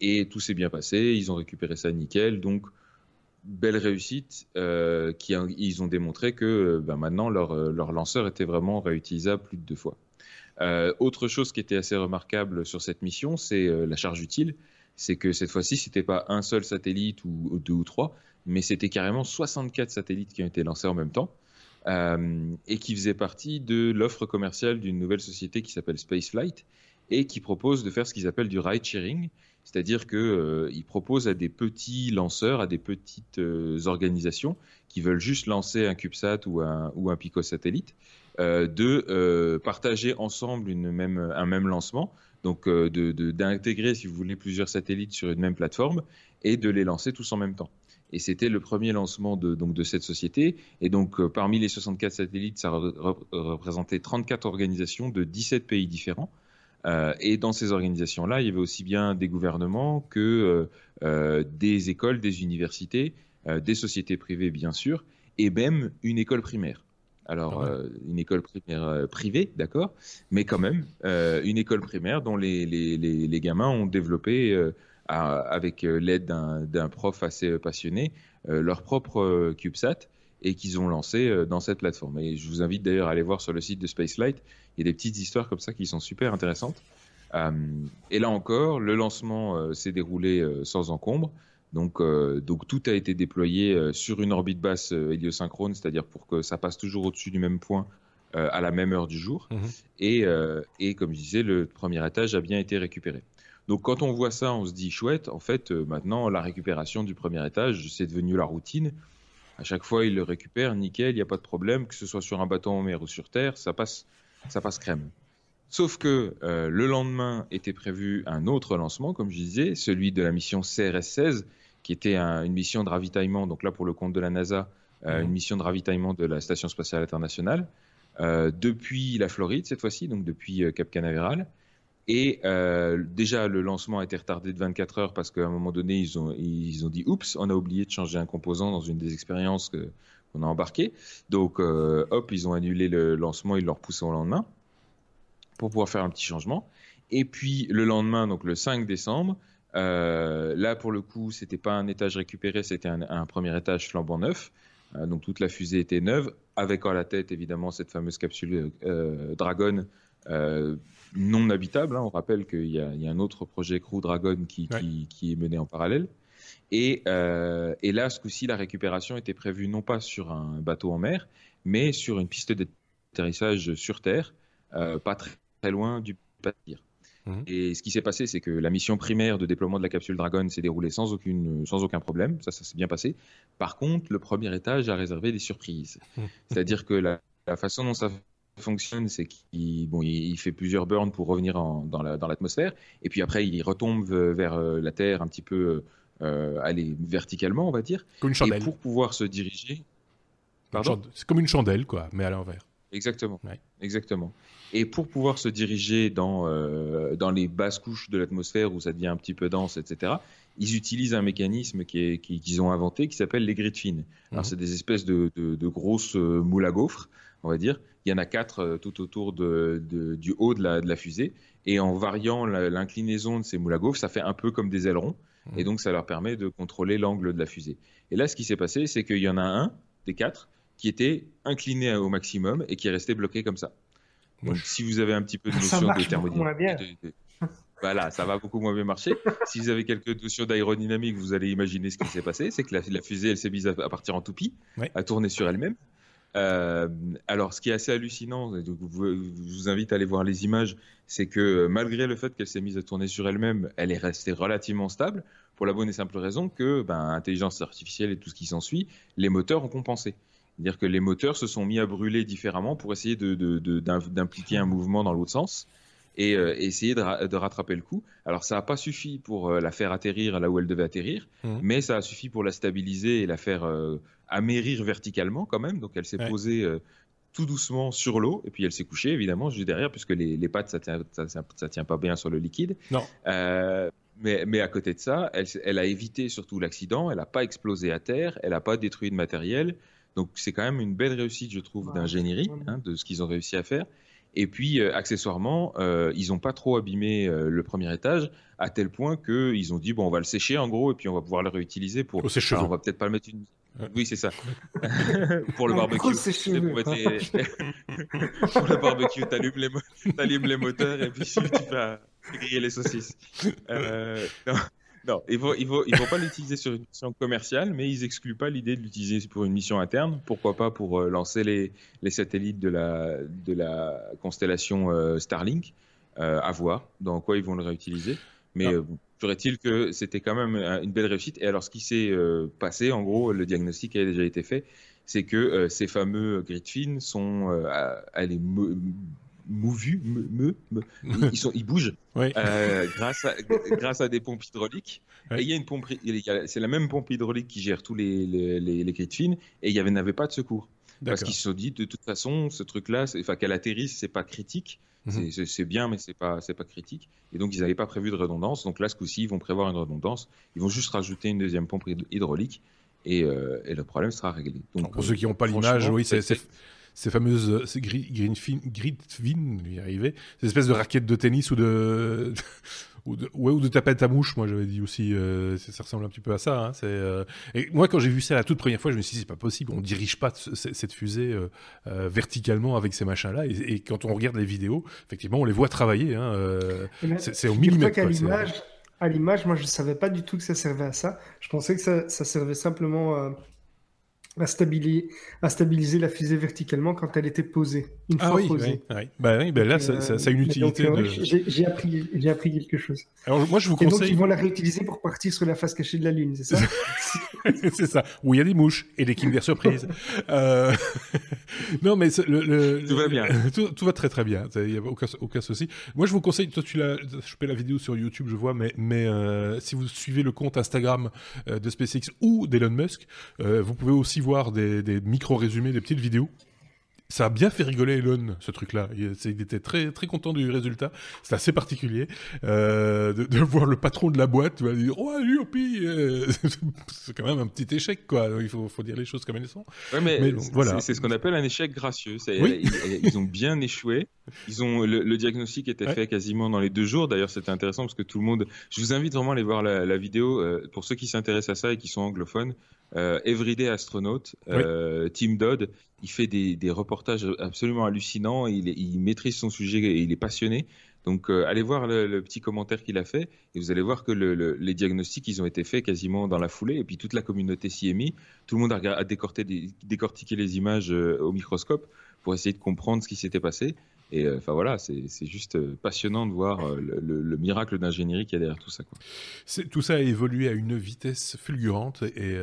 et tout s'est bien passé, ils ont récupéré ça nickel. Donc, belle réussite, qui, ils ont démontré que ben, maintenant, leur, leur, lanceur était vraiment réutilisable plus de deux fois. autre chose qui était assez remarquable sur cette mission, c'est la charge utile c'est que cette fois-ci, c'était pas un seul satellite ou, deux ou trois, mais c'était carrément 64 satellites qui ont été lancés en même temps. Euh, et qui faisaient partie de l'offre commerciale d'une nouvelle société qui s'appelle Spaceflight et qui propose de faire ce qu'ils appellent du ride sharing, c'est-à-dire qu'ils euh, proposent à des petits lanceurs, à des petites euh, organisations qui veulent juste lancer un CubeSat ou un, ou un Pico satellite, de partager ensemble une même, un même lancement donc euh, d'intégrer, si vous voulez, plusieurs satellites sur une même plateforme et de les lancer tous en même temps. Et c'était le premier lancement de, donc, de cette société. Et donc, euh, parmi les 64 satellites, ça représentait 34 organisations de 17 pays différents. Euh, et dans ces organisations-là, il y avait aussi bien des gouvernements que des écoles, des universités, des sociétés privées, bien sûr, et même une école primaire. Alors, euh, une école primaire euh, privée, d'accord, mais quand même, euh, une école primaire dont les, les, les, gamins ont développé, avec l'aide d'un prof assez passionné, leur propre CubeSat et qu'ils ont lancé dans cette plateforme. Et je vous invite d'ailleurs à aller voir sur le site de Spacelight, il y a des petites histoires comme ça qui sont super intéressantes. et là encore, le lancement s'est déroulé sans encombre. Donc, euh, donc tout a été déployé euh, sur une orbite basse euh, héliosynchrone, c'est-à-dire pour que ça passe toujours au-dessus du même point à la même heure du jour. Mhm. Et, et, comme je disais, le premier étage a bien été récupéré. Donc quand on voit ça, on se dit chouette, en fait, maintenant, la récupération du premier étage, c'est devenu la routine. À chaque fois, il le récupère, nickel, il n'y a pas de problème, que ce soit sur un bateau en mer ou sur Terre, ça passe, ça passe crème. Sauf que le lendemain était prévu un autre lancement, comme je disais, celui de la mission CRS-16, qui était une mission de ravitaillement, donc là pour le compte de la NASA, euh, une mission de ravitaillement de la Station spatiale internationale, euh, depuis la Floride cette fois-ci, donc depuis euh, Cap Canaveral. Et déjà, le lancement a été retardé de 24 heures parce qu'à un moment donné, ils ont, ils ont dit Oups, on a oublié de changer un composant dans une des expériences qu'on a embarquées. Donc, hop, ils ont annulé le lancement, ils l'ont repoussé au lendemain pour pouvoir faire un petit changement. Et puis, le lendemain, donc le 5 décembre, euh, là, pour le coup, c'était pas un étage récupéré, c'était un, premier étage flambant neuf. Euh, donc toute la fusée était neuve, avec à la tête évidemment cette fameuse capsule euh, Dragon non habitable. Hein. On rappelle qu'il y, a un autre projet Crew Dragon qui, qui, est mené en parallèle. Et, et là, ce coup-ci, la récupération était prévue non pas sur un bateau en mer, mais sur une piste d'atterrissage sur Terre, pas très, très loin du Patir. Mhm. Et ce qui s'est passé, c'est que la mission primaire de déploiement de la capsule Dragon s'est déroulée sans, aucune, sans aucun problème. Ça, ça s'est bien passé. Par contre, le premier étage a réservé des surprises. Mhm. C'est-à-dire que la, façon dont ça fonctionne, c'est qu'il bon, il fait plusieurs burns pour revenir dans l'atmosphère. et puis après, il retombe vers euh, la Terre un petit peu euh, aller verticalement, on va dire. Comme une chandelle. Et pour pouvoir se diriger. C'est comme une chandelle, quoi, mais à l'envers. Exactement. Exactement. Et pour pouvoir se diriger dans, euh, dans les basses couches de l'atmosphère où ça devient un petit peu dense, etc., ils utilisent un mécanisme qu'ils qui, ont inventé qui s'appelle les grid fins. Alors, mhm. c'est des espèces de, de, grosses euh, moules à gaufres, on va dire. Il y en a quatre euh, tout autour de, du haut de la, de la, fusée. Et en variant l'inclinaison de ces moules à gaufres, ça fait un peu comme des ailerons. Mhm. Et donc, ça leur permet de contrôler l'angle de la fusée. Et là, ce qui s'est passé, c'est qu'il y en a un des quatre qui était incliné au maximum et qui est resté bloqué comme ça. Donc, si vous avez un petit peu de notion de thermodynamique, voilà, ça va beaucoup moins bien marcher. si vous avez quelques notions d'aérodynamique, vous allez imaginer ce qui s'est passé. C'est que la, fusée, elle s'est mise à, partir en toupie, à tourner sur elle-même. Euh, alors, ce qui est assez hallucinant, je vous invite à aller voir les images, c'est que malgré le fait qu'elle s'est mise à tourner sur elle-même, elle est restée relativement stable, pour la bonne et simple raison que, ben, intelligence artificielle et tout ce qui s'ensuit, les moteurs ont compensé. C'est-à-dire que les moteurs se sont mis à brûler différemment pour essayer d'impliquer un mouvement dans l'autre sens et euh, essayer de, rattraper le coup. Alors ça n'a pas suffi pour euh, la faire atterrir là où elle devait atterrir, mmh. mais ça a suffi pour la stabiliser et la faire euh, amérir verticalement quand même. Donc elle s'est posée tout doucement sur l'eau et puis elle s'est couchée évidemment juste derrière puisque les, les pattes ça tient, ça, tient pas bien sur le liquide. Non. Mais, mais, à côté de ça, elle, elle a évité surtout l'accident, elle n'a pas explosé à terre, elle n'a pas détruit de matériel, donc c'est quand même une belle réussite, je trouve, d'ingénierie, hein, de ce qu'ils ont réussi à faire. Et puis, euh, accessoirement, euh, ils n'ont pas trop abîmé euh, le premier étage, à tel point qu'ils ont dit, bon, on va le sécher en gros, et puis on va pouvoir le réutiliser pour... Au Alors, on va peut-être pas le mettre une... Oui, c'est ça. pour le barbecue. pour, pour le barbecue, t'allumes les, allumes les moteurs et puis tu vas griller les saucisses. Non. Non, ils ne pas l'utiliser sur une mission commerciale, mais ils excluent pas l'idée de l'utiliser pour une mission interne. Pourquoi pas pour euh, lancer les, les, satellites de la, de la constellation euh, Starlink, euh, à voir dans quoi ils vont le réutiliser. Mais ah. il que c'était quand même une belle réussite? Et alors, ce qui s'est passé, en gros, le diagnostic a déjà été fait, c'est que ces fameux grid fins sont, allez, mouvu, me, ils, sont, ils bougent euh, grâce, à, grâce à des pompes hydrauliques. Et il y a une pompe, c'est la même pompe hydraulique qui gère tous les, les, les, les fines et il n'y avait, pas de secours. Parce qu'ils se sont dit, de toute façon, ce truc-là, enfin, qu'elle atterrisse, c'est pas critique. Mhm. C'est bien, mais c'est pas, pas critique. Et donc, ils n'avaient pas prévu de redondance. Donc là, ce coup-ci, ils vont prévoir une redondance. Ils vont juste rajouter une deuxième pompe hydraulique et, euh, et le problème sera réglé. Donc, pour ceux qui n'ont pas l'image, oui, c'est ces fameuses euh, ces green, fin, grid fin, y arriver, ces espèces de raquettes de tennis ou de ou de, ouais, ou de tapette à mouche, moi j'avais dit aussi, euh, ça, ressemble un petit peu à ça. Hein, euh, et moi quand j'ai vu ça la toute première fois, je me suis dit c'est pas possible, on dirige pas cette fusée verticalement avec ces machins-là. Et, quand on regarde les vidéos, effectivement, on les voit travailler. Hein, c'est, au millimètre. à l'image, moi je savais pas du tout que ça servait à ça. Je pensais que ça, ça servait simplement à stabiliser, à stabiliser la fusée verticalement quand elle était posée. Une ah fois oui, posée. Oui, oui. Bah, oui bah là, ça, ça, a une euh, utilité. De... J'ai appris, appris quelque chose. Alors, moi, je vous conseille. Et donc, ils vont la réutiliser pour partir sur la face cachée de la Lune, c'est ça? C'est ça. Où il y a des mouches et des Kinder Surprise. euh... non, mais le, le, tout va bien. Tout, tout, va très très bien. Il n'y a aucun, aucun souci. Moi, je vous conseille. Toi, tu l'as chopé la vidéo sur YouTube, je vois, mais, mais euh, si vous suivez le compte Instagram euh, de SpaceX ou d'Elon Musk, euh, vous pouvez aussi voir des, des micro-résumés, des petites vidéos ça a bien fait rigoler Elon, ce truc-là. Il, était très très content du résultat. C'est assez particulier euh, de, voir le patron de la boîte dire oh youpi euh, c'est quand même un petit échec quoi. Il faut, faut dire les choses comme elles sont. Ouais, mais, voilà. C'est ce qu'on appelle un échec gracieux. Ils, ont bien échoué. Ils ont le, diagnostic était fait quasiment dans les deux jours. D'ailleurs, c'était intéressant parce que tout le monde. Je vous invite vraiment à aller voir la, vidéo euh, pour ceux qui s'intéressent à ça et qui sont anglophones. Everyday Astronaut, Tim Dodd, il fait des, reportages absolument hallucinants, il, il, maîtrise son sujet et il est passionné. Donc euh, allez voir le, petit commentaire qu'il a fait et vous allez voir que les diagnostics ils ont été faits quasiment dans la foulée et puis toute la communauté s'y est mise. Tout le monde a, a décortiqué les images euh, au microscope pour essayer de comprendre ce qui s'était passé. Et euh, enfin voilà, c'est juste euh, passionnant de voir euh, le, miracle d'ingénierie qu'il y a derrière tout ça. Tout ça a évolué à une vitesse fulgurante et,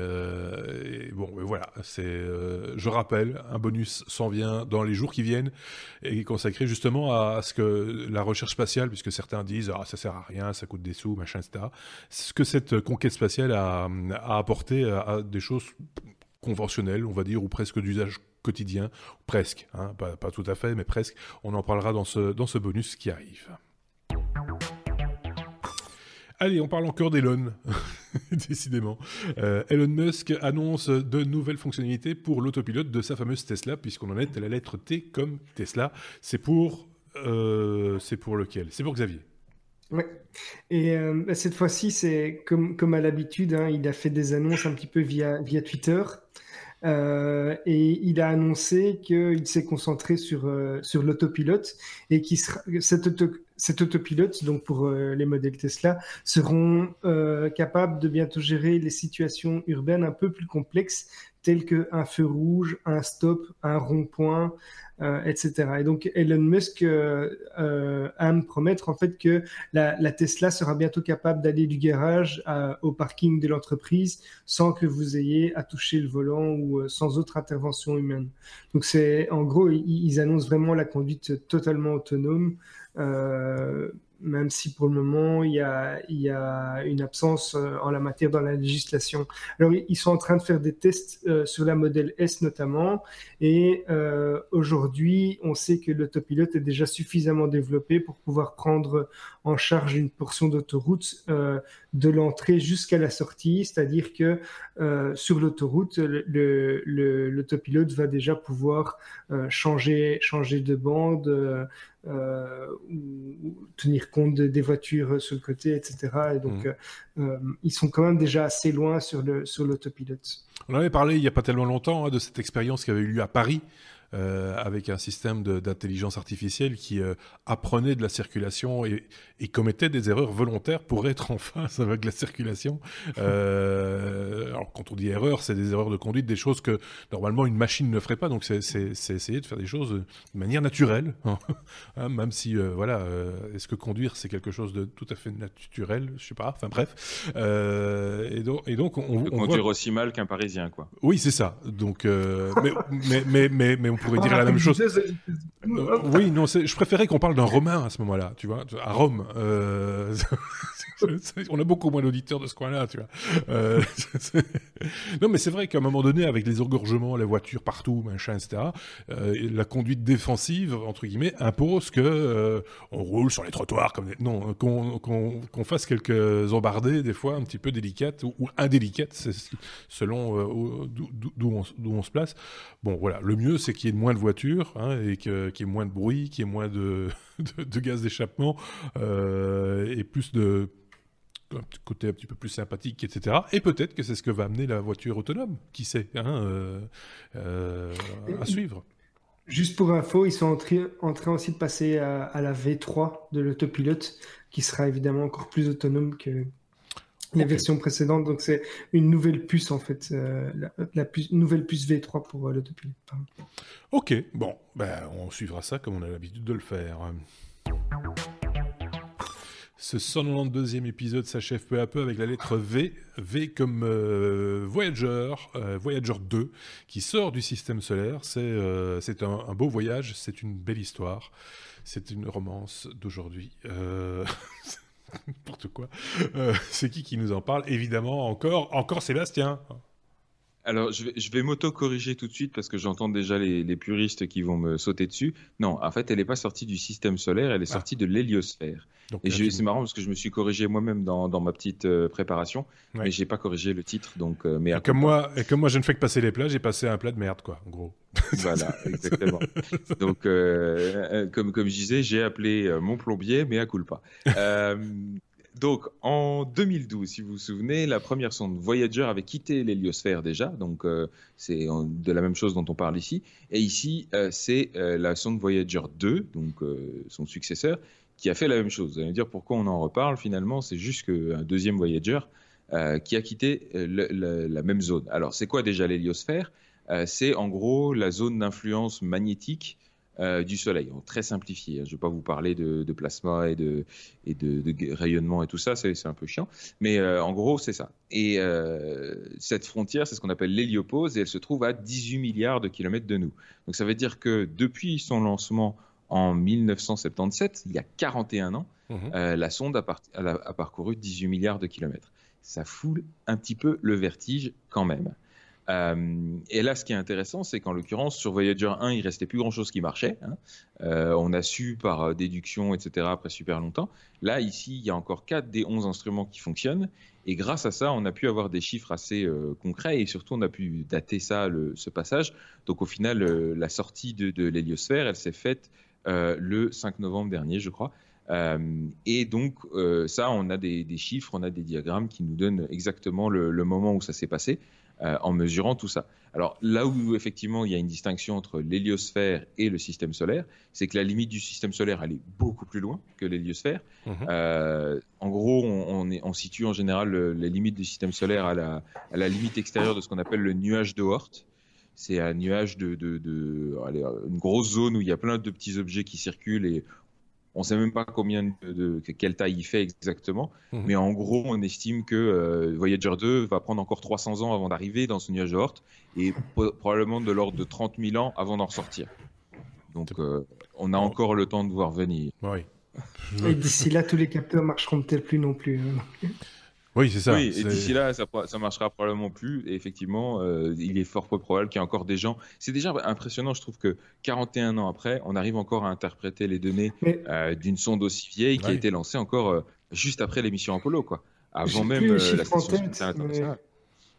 bon, voilà. Je rappelle, un bonus s'en vient dans les jours qui viennent et consacré justement à, ce que la recherche spatiale, puisque certains disent ah ça sert à rien, ça coûte des sous, machin, etc. Ce que cette conquête spatiale a, a apporté à des choses conventionnelles, on va dire, ou presque d'usage quotidien, presque, hein, pas, tout à fait, mais presque. On en parlera dans ce, dans ce bonus qui arrive. Allez, on parle encore d'Elon, décidément. Euh, Elon Musk annonce de nouvelles fonctionnalités pour l'autopilote de sa fameuse Tesla, puisqu'on en est à la lettre T comme Tesla. C'est pour, euh, pour lequel? C'est pour Xavier. Oui. Et euh, bah, cette fois-ci, c'est comme, comme à l'habitude, hein, il a fait des annonces un petit peu via, via Twitter. Euh, et il a annoncé qu'il s'est concentré sur, euh, sur l'autopilote et qui cet, cet autopilote, donc pour euh, les modèles Tesla, seront capables de bientôt gérer les situations urbaines un peu plus complexes telles qu'un feu rouge, un stop, un rond-point, euh, etc. Et donc Elon Musk euh, euh, aime promettre en fait que la, Tesla sera bientôt capable d'aller du garage au parking de l'entreprise sans que vous ayez à toucher le volant ou sans autre intervention humaine. Donc c'est en gros ils, annoncent vraiment la conduite totalement autonome même si pour le moment il y a, il y a une absence euh, en la matière dans la législation. Alors ils sont en train de faire des tests euh, sur la modèle S notamment, et euh, aujourd'hui on sait que l'autopilote est déjà suffisamment développé pour pouvoir prendre en charge une portion d'autoroute de l'entrée jusqu'à la sortie, c'est-à-dire que sur l'autoroute, l'autopilote le, va déjà pouvoir changer, changer de bande euh, ou, tenir compte des voitures sur le côté, etc. Et donc, mmh. euh, ils sont quand même déjà assez loin sur le sur l'autopilote. On avait parlé il n'y a pas tellement longtemps hein, de cette expérience qui avait eu lieu à Paris euh, avec un système d'intelligence artificielle qui euh, apprenait de la circulation et, et, commettait des erreurs volontaires pour être en phase avec la circulation. Euh, alors quand on dit erreur, c'est des erreurs de conduite, des choses que normalement une machine ne ferait pas. Donc c'est essayer de faire des choses de manière naturelle, hein, même si voilà, est-ce que conduire c'est quelque chose de tout à fait naturel, je sais pas. Enfin bref. et, donc, et donc on, on conduire aussi mal qu'un Parisien, quoi. Oui, c'est ça. Donc, mais, mais, mais, mais, mais, on pourrait dire la même chose. Oui, non, je préférais qu'on parle d'un Romain à ce moment-là, tu vois, à Rome. Euh, on a beaucoup moins d'auditeurs de ce coin-là. Euh, non, mais c'est vrai qu'à un moment donné, avec les engorgements, les voitures partout, machin, etc., la conduite défensive, entre guillemets, impose que on roule sur les trottoirs comme non, qu'on fasse quelques embardées, des fois un petit peu délicates ou, indélicates, selon d'où on, on, se place. Bon, voilà, le mieux, c'est qu'il y ait moins de voitures hein, et qu'il y ait moins de bruit, qu'il y ait moins de, de, gaz d'échappement euh, et plus de un côté un petit peu plus sympathique, etc. Et peut-être que c'est ce que va amener la voiture autonome, qui sait, hein, euh, euh, à suivre. Juste pour info, ils sont en, train aussi de passer à, à la V3 de l'autopilote, qui sera évidemment encore plus autonome que, les versions précédentes. Donc c'est une nouvelle puce en fait, euh, la, nouvelle puce V3 pour l'autopilote. Ok, bon, ben, on suivra ça comme on a l'habitude de le faire. Ce 192e épisode s'achève peu à peu avec la lettre V, V comme euh, Voyager, Voyager 2, qui sort du système solaire. C'est un, un, beau voyage, c'est une belle histoire, c'est une romance d'aujourd'hui. n'importe quoi. Euh, c'est qui qui nous en parle? Évidemment, encore, encore Sébastien. Alors, je vais, je vais m'auto-corriger tout de suite parce que j'entends déjà les, les, puristes qui vont me sauter dessus. Non, en fait, elle n'est pas sortie du système solaire, elle est ah. sortie de l'héliosphère. Et c'est marrant parce que je me suis corrigé moi-même dans, dans, ma petite euh, préparation, mais mais j'ai pas corrigé le titre. Donc, euh, mais et comme moi, et comme moi, je ne fais que passer les plats, j'ai passé un plat de merde, quoi, en gros. Voilà, exactement. donc, euh, comme, comme je disais, j'ai appelé mon plombier, mais à culpa. donc, en 2012, si vous vous souvenez, la première sonde Voyager avait quitté l'héliosphère déjà, donc euh, c'est de la même chose dont on parle ici. Et ici, euh, c'est euh, la sonde Voyager 2, donc son successeur, qui a fait la même chose. Vous allez me dire pourquoi on en reparle finalement, c'est juste qu'un deuxième Voyager qui a quitté la même zone. Alors, c'est quoi déjà l'héliosphère? C'est en gros la zone d'influence magnétique euh, du Soleil, très simplifié. Je ne vais pas vous parler de, plasma et, de, rayonnement et tout ça, c'est un peu chiant. Mais euh, en gros, c'est ça. Et euh, cette frontière, c'est ce qu'on appelle l'héliopause et elle se trouve à 18 milliards de kilomètres de nous. Donc ça veut dire que depuis son lancement en 1977, il y a 41 ans, mmh la sonde a, a, parcouru 18 milliards de kilomètres. Ça fout un petit peu le vertige quand même. Euh, et là, ce qui est intéressant, c'est qu'en l'occurrence, sur Voyager 1, il restait plus grand-chose qui marchait. Hein. Euh, on a su par euh, déduction, etc., après super longtemps. Là, ici, il y a encore 4 des 11 instruments qui fonctionnent. Et grâce à ça, on a pu avoir des chiffres assez concrets et surtout, on a pu dater ça, ce passage. Donc, au final, la sortie de, l'héliosphère, elle s'est faite le 5 novembre dernier, je crois. et donc, ça, on a des, chiffres, on a des diagrammes qui nous donnent exactement le moment où ça s'est passé. Euh, en mesurant tout ça. Alors là où effectivement il y a une distinction entre l'héliosphère et le système solaire, c'est que la limite du système solaire elle est beaucoup plus loin que l'héliosphère. Mhm. Euh, en gros, on, situe en général les limites du système solaire à la, limite extérieure de ce qu'on appelle le nuage de Oort. C'est un nuage de, une grosse zone où il y a plein de petits objets qui circulent et on ne sait même pas combien de, quelle taille il fait exactement, mhm. mais en gros, on estime que euh, Voyager 2 va prendre encore 300 ans avant d'arriver dans ce nuage de et probablement de l'ordre de 30 000 ans avant d'en ressortir. Donc, euh, on a encore le temps de voir venir. Oui. Et d'ici là, tous les capteurs marcheront peut-être plus non plus. Oui, c'est ça. Oui, et d'ici là, ça, ça marchera probablement plus. Et effectivement, euh, il est fort peu probable qu'il y ait encore des gens. C'est déjà impressionnant, je trouve que 41 ans après, on arrive encore à interpréter les données euh, d'une sonde aussi vieille qui a été lancée encore euh, juste après l'émission Apollo, quoi. Avant même la station internationale.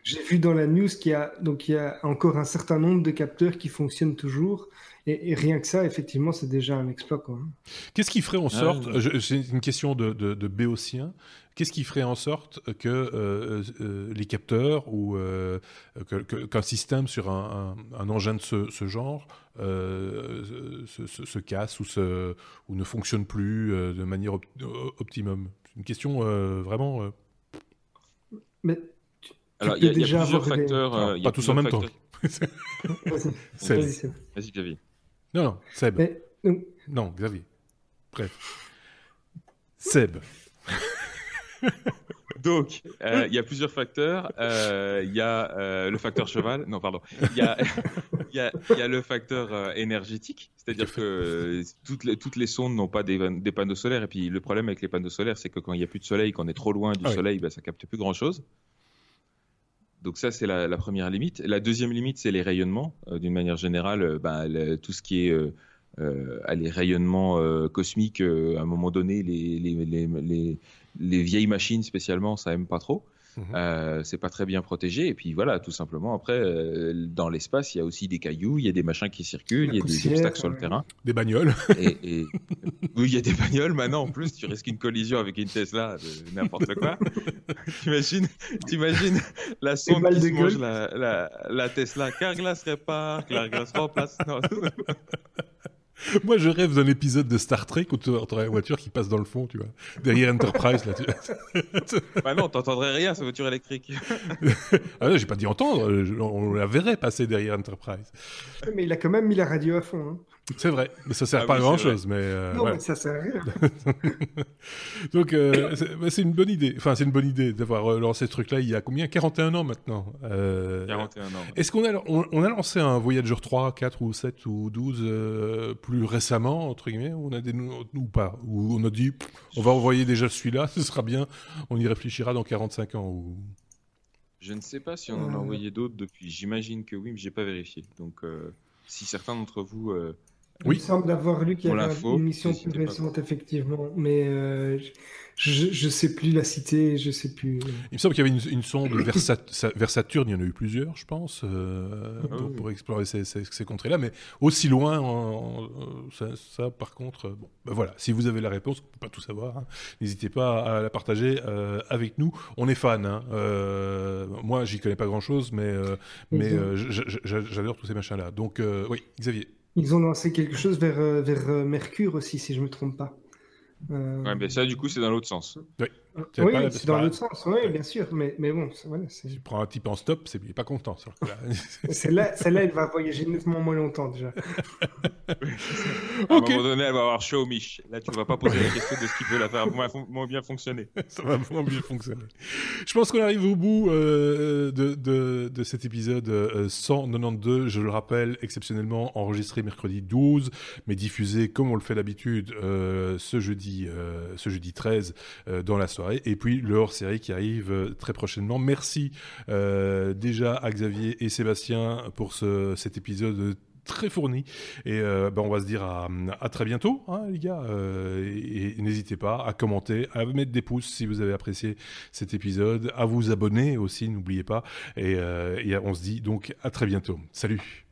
J'ai vu dans la news qu'il y a donc il y a encore un certain nombre de capteurs qui fonctionnent toujours. Et, rien que ça, effectivement, c'est déjà un exploit. Qu'est-ce qui ferait en ah, sorte, c'est une question de, de, de béotien, qu'est-ce qui ferait en sorte que euh, euh, les capteurs ou euh, qu'un système sur un, un, engin de ce, ce genre se, se, casse ou, se, ou ne fonctionne plus de manière optimum? C'est une question vraiment... Mais alors, il y, a plusieurs facteurs. pas tous en même temps. Vas-y, Xavier. Non, non, Seb. Non, Xavier. Bref. Seb. Donc, euh, il y a plusieurs facteurs. Euh, il y a euh, le facteur cheval. Non, pardon. Il y a, y, y a, le facteur énergétique. C'est-à-dire que toutes les, toutes les sondes n'ont pas des, des, panneaux solaires. Et puis, le problème avec les panneaux solaires, c'est que quand il n'y a plus de soleil, qu'on est trop loin du ah soleil, ben, ça capte plus grand-chose. Donc ça, c'est la, première limite. La deuxième limite, c'est les rayonnements. Euh, d'une manière générale, euh, bah, tout ce qui est euh, les rayonnements cosmiques, à un moment donné, les, les, vieilles machines spécialement, ça aime pas trop. Mhm. Euh, c'est pas très bien protégé. Et puis voilà, tout simplement. Après, euh, dans l'espace, il y a aussi des cailloux, il y a des machins qui circulent, il y a des obstacles sur le terrain. Des bagnoles. Et, oui, il y a des bagnoles. Maintenant, en plus, tu risques une collision avec une Tesla, n'importe quoi. t'imagines, t'imagines la sonde qui se mange la, la, Tesla. Carglass répare, Carglass remplace. Non. Moi, je rêve d'un épisode de Star Trek où tu aurais la voiture qui passe dans le fond, tu vois. Derrière Enterprise, là. Tu... bah non, t'entendrais rien, sa voiture électrique. ah non, j'ai pas dit entendre, on la verrait passer derrière Enterprise. Mais il a quand même mis la radio à fond. Hein. C'est vrai, mais ça sert ah pas à grand chose. Mais euh, non, mais ça sert à rien. Donc, euh, c'est une bonne idée. Enfin, c'est une bonne idée d'avoir euh, lancé ce truc-là il y a combien? 41 ans maintenant. 41 ans. Est-ce qu'on a, on, a lancé un Voyager 3, 4 ou 7 ou 12 plus récemment, entre guillemets? On a des ou pas? Ou on a dit, on va envoyer déjà celui-là, ce sera bien, on y réfléchira dans 45 ans ou... Je ne sais pas si on en a envoyé d'autres depuis. J'imagine que oui, mais j'ai pas vérifié. Donc, si certains d'entre vous Oui. Il me semble d'avoir lu qu'il y avait une mission plus récente, effectivement. Mais euh, je ne sais plus la cité, je sais plus. Il me semble qu'il y avait une, une sonde vers, Saturne, il y en a eu plusieurs, je pense, euh, ah pour, explorer ces, ces, contrées-là. Mais aussi loin, ça, par contre, bon, ben voilà, si vous avez la réponse, on peut pas tout savoir, hein, n'hésitez pas à la partager euh, avec nous. On est fans. Hein, moi, j'y connais pas grand-chose, mais, mais j'adore tous ces machins-là. Donc, oui, Xavier. Ils ont lancé quelque chose vers, vers Mercure aussi, si je me trompe pas. Euh... Ouais, mais ça, du coup, c'est dans l'autre sens. Oui, oui c'est dans l'autre sens, oui, bien sûr. Mais, mais bon, voilà, tu prends un type en stop, c'est... il n'est pas content. celle-là, celle-là, elle va voyager nettement moins longtemps déjà. à un moment donné, elle va avoir chaud, Mich. Là, tu ne vas pas poser la question de ce qui peut la faire moins, moins bien fonctionner. ça va moins bien fonctionner. Je pense qu'on arrive au bout euh, de, de, de, cet épisode 192. Euh, Je le rappelle, exceptionnellement enregistré mercredi 12, mais diffusé comme on le fait d'habitude euh, ce jeudi euh, ce jeudi 13 euh, dans la soirée. Et puis le hors-série qui arrive euh, très prochainement. Merci déjà à Xavier et Sébastien pour cet épisode très fourni. Et ben on va se dire à, très bientôt, hein, les gars. et, n'hésitez pas à commenter, à mettre des pouces si vous avez apprécié cet épisode, à vous abonner aussi, n'oubliez pas. Et, on se dit donc à très bientôt. Salut